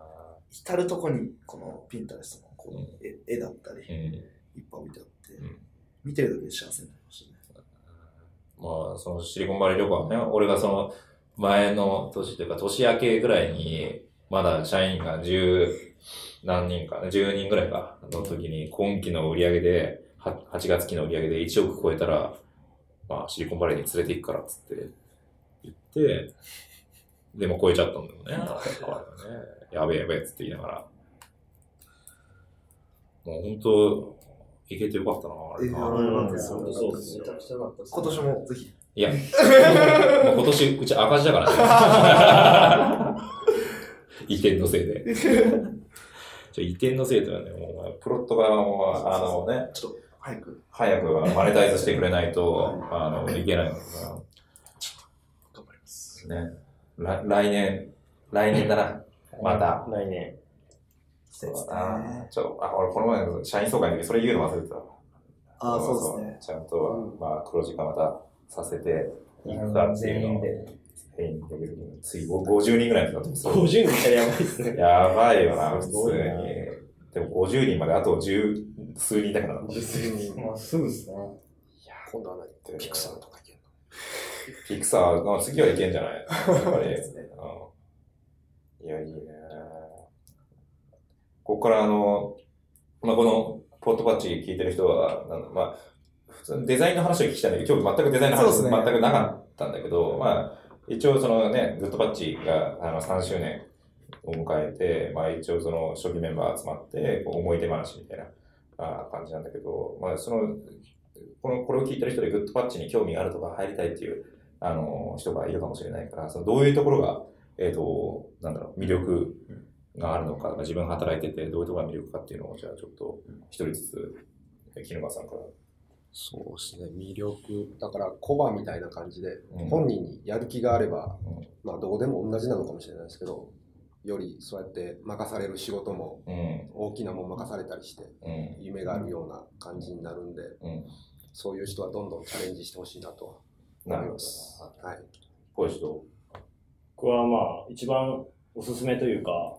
Speaker 3: 至るとこに、このピンタレストのこう
Speaker 1: うん
Speaker 3: 絵絵だったり、
Speaker 1: うん
Speaker 3: いっぱい置いてあって、
Speaker 1: うん
Speaker 3: 見てるだけで幸せになりましたね。
Speaker 1: まあ、そのシリコンバレー旅行はね、俺がその前の年というか年明けぐらいに、まだ社員が十何人か、10人ぐらいか、の時に今期の売り上げで、は8月期の売り上げで1億超えたら、まあ、シリコンバレーに連れて行くからっつって言って、でも超えちゃったんだ よね。やべえやべえっつって言いながら。もう本当、行けてよかったな、あれな。
Speaker 3: です
Speaker 2: 本当そうですよ
Speaker 4: めちゃくちゃ良かったです
Speaker 3: 今年もぜひ。
Speaker 1: いや、もう今年うち赤字だからね。移転のせいで。ちょ移転のせいというのはね、もうプロットがもう、あのね、
Speaker 3: ちょっと、早く
Speaker 1: 早くマネタイズしてくれないと、あの、いけないのか
Speaker 3: 頑張ります。
Speaker 1: な。ね。来来年、来年だな。また。
Speaker 2: 来年。
Speaker 1: そうだな。ちょ、あ、俺この前の社員総会の時それ言うの忘れてたわ。
Speaker 3: ああ、そうですね。
Speaker 1: ちゃんと、まあ、黒字化またさせていくかっていうのを、全員できる次、50人ぐらいになってます
Speaker 2: 50人やばいですね。
Speaker 1: やばいよな、普
Speaker 2: すごいな
Speaker 1: 通に。でも50人まであと十数人だからな。
Speaker 4: まあ、すぐですね。
Speaker 5: 今度は何ピクサーとかいけんの？
Speaker 1: ピクサーの次はいけんじゃない？やっぱり。うんいや、いいね。ここからあの、まあ、この、ポットパッチ聞いてる人は、なんだまあ、普通にデザインの話を聞きたいんだけど、今日全くデザインの話、
Speaker 3: ね
Speaker 1: 全くなかったんだけど、まあ、一応そのね、グッドパッチがあの3周年を迎えて、まあ一応その初期メンバー集まって、思い出話みたいなあ感じなんだけど、まあその、この、これを聞いてる人でグッドパッチに興味があるとか入りたいっていう、あの、人がいるかもしれないから、そのどういうところが、えっ、と、なんだろう、魅力があるのか、自分が働いててどういうところが魅力かっていうのを、じゃあちょっと一人ずつ、木沼さんから。
Speaker 5: そうですね、魅力。だから、コバみたいな感じで、
Speaker 1: うん
Speaker 5: 本人にやる気があれば、
Speaker 1: うん
Speaker 5: まあ、どこでも同じなのかもしれないですけど、よりそうやって任される仕事も
Speaker 1: うん、
Speaker 5: 大きなもん任されたりして、
Speaker 1: うん、
Speaker 5: 夢があるような感じになるんで、
Speaker 1: うん。
Speaker 5: そういう人はどんどんチャレンジしてほしいなと思います。はい。
Speaker 1: こういう人。
Speaker 2: 僕はまあ、一番おすすめというか、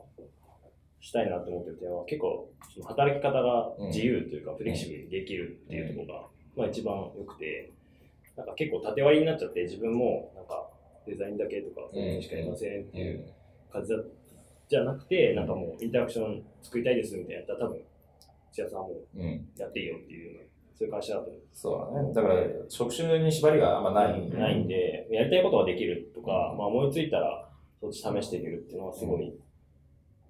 Speaker 2: したいなと思ってる点は、結構、その働き方が自由というか、フレキシブルにできるっていうところが、まあ一番良くて、なんか結構縦割りになっちゃって、自分もなんかデザインだけとか、そういうのしかいませんっていう感じだじゃなくて、なんかもうインタラクション作りたいですみたいなやったら多分、土屋さんはも。やっていいよっていう、そういう会社だと思う
Speaker 1: そうだね。だから、職種に縛りがあんまない。
Speaker 2: ないんで、やりたいことができるとか、まあ思いついたら、そっち試してみるっていうのはすごい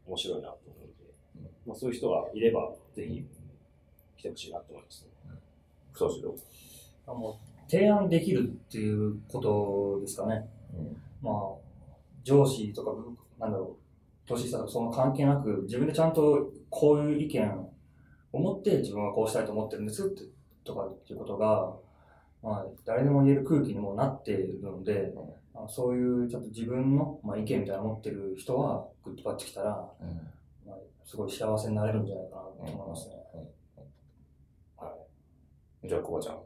Speaker 2: 面白いなと思うので、まあそういう人がいれば、ぜひ来てほしいなと思います、ね。
Speaker 1: そうしよ
Speaker 4: あもう提案できるっていうことですかね。
Speaker 1: うん
Speaker 4: まあ、上司とか、なんだろう、年下とかその関係なく、自分でちゃんとこういう意見を持って自分はこうしたいと思ってるんですってとかっていうことが、まあ、誰でも言える空気にもなっているので、まあ、そういうちょっと自分の、まあ、意見みたいなのを持ってる人は、グッドパッチ来たら、
Speaker 1: う。うん。
Speaker 4: まあ、すごい幸せになれるんじゃないかなと思いますね。
Speaker 1: はい。じゃあ、こうちゃん。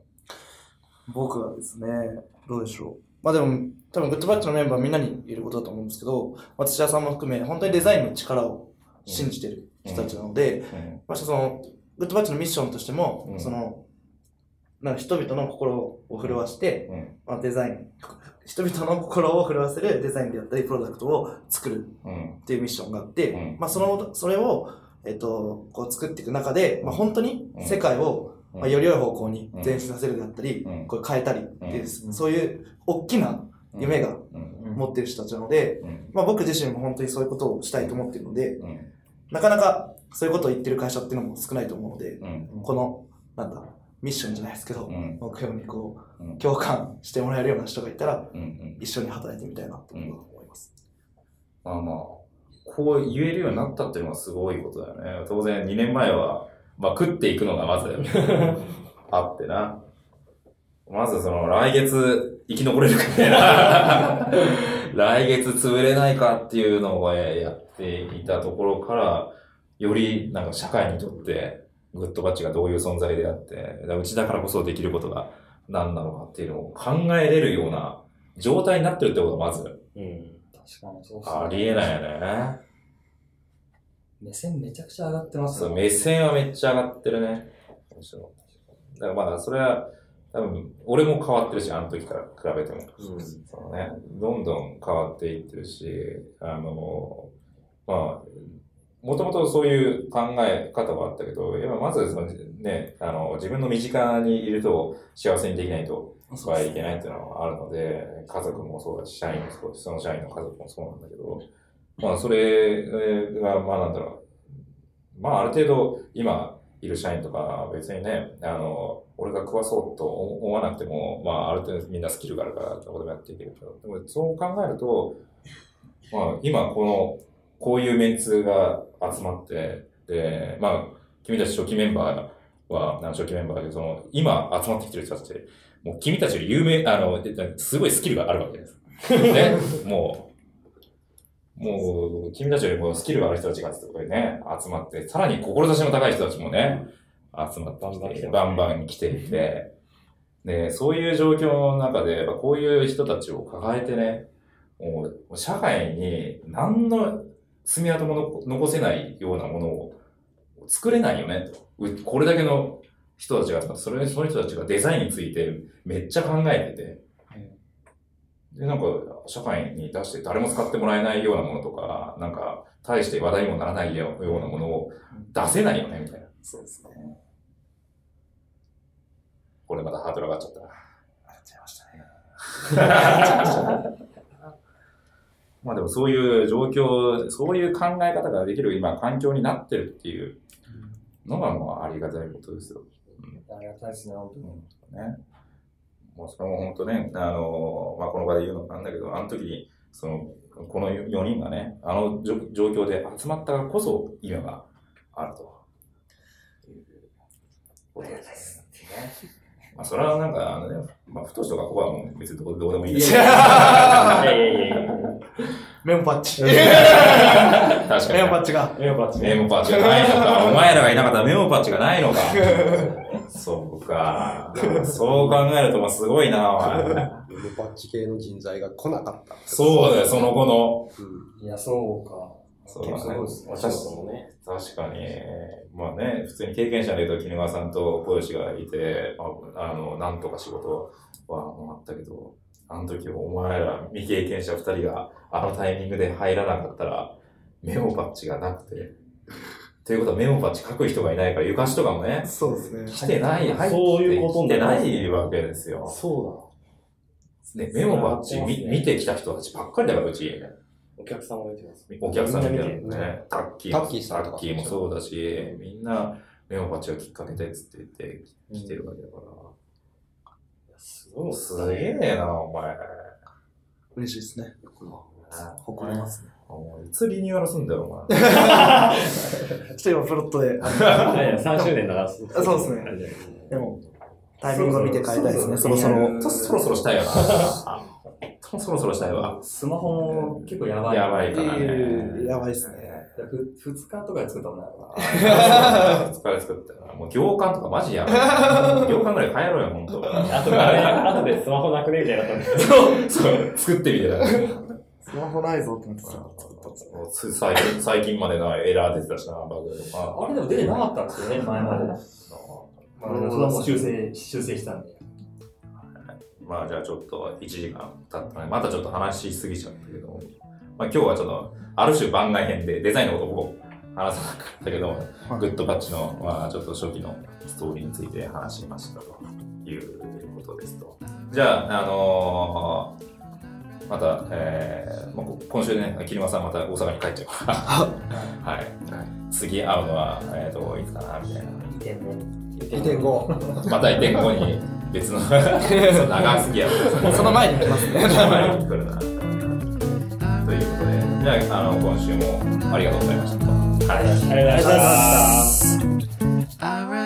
Speaker 3: 僕はですね、どうでしょう。まあでも、多分グッドバッチのメンバーみんなに言えることだと思うんですけど、まあ、土屋さんも含め、本当にデザインの力を信じてる人たちなので、
Speaker 1: うん。
Speaker 3: まあその、グッドバッチのミッションとしても、
Speaker 1: うん
Speaker 3: その、なんか人々の心を震わして、
Speaker 1: うん。
Speaker 3: まあ、デザイン、人々の心を震わせるデザインであったり、プロダクトを作る
Speaker 1: うん。
Speaker 3: っていうミッションがあって、
Speaker 1: うん
Speaker 3: まあその、それを、えっと、こう作っていく中で、まあ本当に世界を、
Speaker 1: うん
Speaker 3: まあ、より良い方向に前進させるであったり、
Speaker 1: うん
Speaker 3: こう変えたりっていう、
Speaker 4: ん
Speaker 3: そういう大きな夢が
Speaker 1: うん。
Speaker 3: 持ってる人たちなので、
Speaker 1: うん。
Speaker 3: まあ僕自身も本当にそういうことをしたいと思ってるので、
Speaker 1: うん。
Speaker 3: なかなかそういうことを言ってる会社っていうのも少ないと思うので、
Speaker 1: うん。
Speaker 3: この、なんだ、ミッションじゃないですけど、
Speaker 1: うん
Speaker 3: 目標にこ
Speaker 1: う
Speaker 3: 共感してもらえるような人がいたら。一緒に働いてみたいなと思います。
Speaker 1: まあまあ、こう言えるようになったっていうのがすごいことだよね。当然2年前は、まあ食っていくのがまず あってな。まずその来月生き残れるかみたいな。来月潰れないかっていうのをやっていたところから、よりなんか社会にとってグッドバッチがどういう存在であって、うちだからこそできることが何なのかっていうのを考えれるような状態になってるってことがまず
Speaker 2: うん。
Speaker 4: 確かにそうっすね
Speaker 1: ありえないよね。
Speaker 4: 目線めちゃくちゃ上がってます
Speaker 1: そう、
Speaker 4: よ
Speaker 1: 目線はめっちゃ上がってるね。だからまあ、それは、多分、俺も変わってるし、あの時から比べても。
Speaker 5: うん。
Speaker 1: そのね、どんどん変わっていってるし、あの、まあ、もともとそういう考え方はあったけど、やっぱまずそのね、あの、自分の身近にいると幸せにできないとはいけないっていうのはあるので、家族もそうだし、社員もそうだし、その社員の家族もそうなんだけど、まあ、それが、まあなんだろう、まあある程度今いる社員とか別にね、あの、俺が食わそうと思わなくても、まあある程度みんなスキルがあるから、どこでもやっていけるけど、でもそう考えると、まあ今この、こういうメンツが集まって、で、まあ君たち初期メンバーは、初期メンバーで、その、今集まってきてる人たちって、もう君たちより有名、あの、すごいスキルがあるわけです。ね、もう、もう、君たちよりもスキルがある人たちがそこにね、集まって、さらに志の高い人たちもね、集まってきて、バンバン来ていて、で、そういう状況の中で、こういう人たちを抱えてね、もう、社会に何の爪痕も残残せないようなものを作れないよね、と。うこれだけの人たちがそれ、その人たちがデザインについてめっちゃ考えてて、で、なんか、社会に出して誰も使ってもらえないようなものとか、なんか、大して話題にもならないよようなものを出せないよね、みたいな。
Speaker 3: そうですね。
Speaker 1: これまたハードル上がっちゃったな。
Speaker 3: あっちゃいましたね。
Speaker 1: まあでもそういう状況、そういう考え方ができる今、環境になってるっていうのがもうありがたいことですよ。
Speaker 4: ありがたいですね、本当に。
Speaker 1: ね。もうそれも本当ね、あの、まあこの場で言うのもなんだけど、あの時に、その、この4人がね、あの状状況で集まったからこそ今があると。いうことですね。まあそれはなんか、あのね、まあ太しとかここはもう別にどうどうでもいいんだけど。
Speaker 2: いやいやいやいや。
Speaker 3: メモパッチ。
Speaker 1: 確か
Speaker 3: メモパ
Speaker 1: に。
Speaker 3: ッチが。
Speaker 2: メモパッチ。
Speaker 1: メモパッチがないのか。お前らがいなかったらメモパッチがないのか。そうか。そう考えると、まあすごいな、お前。
Speaker 5: メモパッチ系の人材が来なかった。
Speaker 1: そうだよ、その後の。
Speaker 5: うん。
Speaker 4: いや、そうか。
Speaker 1: そうだね
Speaker 4: そうですね。
Speaker 1: 私
Speaker 2: もね。
Speaker 1: 確かに、まあね、普通に経験者で言うと、絹川さんと小吉がいて、まあ、あの、なんとか仕事はもあったけど、あの時お前ら未経験者二人があのタイミングで入らなかったら、メモパッチがなくて、ということはメモパッチ書く人がいないから、床師とかもね、
Speaker 3: そうですね。
Speaker 1: 来てない、入
Speaker 2: そういうこと
Speaker 1: ってきてないわけですよ。
Speaker 2: そ
Speaker 1: ね、メモパッチ見見てきた人たちばっかりだから、うち。
Speaker 2: うだ。お客さんも見てます。
Speaker 1: お客さん
Speaker 2: 見てる
Speaker 1: ね。タッキーも
Speaker 5: タッキーさん
Speaker 1: タッキーもそうだし、みんなメモパッチがきっかけでっつって言って来てるわけだから。
Speaker 2: す
Speaker 1: げえな、お前。
Speaker 3: 嬉しいですね。誇りますね。
Speaker 1: いつリニューアルすんだよ、お前。
Speaker 3: ちょっと今プロットで、
Speaker 2: いやいや、3周年だな。そう
Speaker 3: そうですねでも、タイミングを見て変えたいですね、そろそろ。
Speaker 1: そろそろしたいよな。そろそろしたいわ。
Speaker 4: スマホも結構やばい。
Speaker 1: やばいからね。
Speaker 3: やばいっすね。
Speaker 4: ふ二日とかで作ったもんな。
Speaker 1: 疲れ作ったよな。もう行間とかマジやばい。行間ぐらい変えろよ、ほんと。
Speaker 2: あとで、あとでスマホなくねみたいになったんで す
Speaker 1: そう、作ってみてた。
Speaker 3: スマホないぞってなってた。
Speaker 1: つ最近最近までなエラー出てたしな、バグ。あ
Speaker 4: あれでも出てなかったんですよね、前まで。まあ、それはもう修正、修正したんで。
Speaker 1: まあじゃあちょっと1時間経ったので、またちょっと話しすぎちゃったけど、まあ今日はちょっと、ある種番外編でデザインのことを僕話さなかったけど、
Speaker 3: はい
Speaker 1: グッドバッチの、まあちょっと初期のストーリーについて話しましたということですと。じゃあ、あのーまた、えーまあ、こ今週ね、桐間さんまた大阪に帰っちゃうから、はい。次会うのは、えっ、と、いつかな、みたいな。
Speaker 4: 移転で。
Speaker 5: 移転後。
Speaker 1: また移転後に別の 長すぎやろ。
Speaker 3: その前に来ますね。
Speaker 1: その前に来るな。じゃああの今週もありがとうございました。
Speaker 2: ありがとうございました。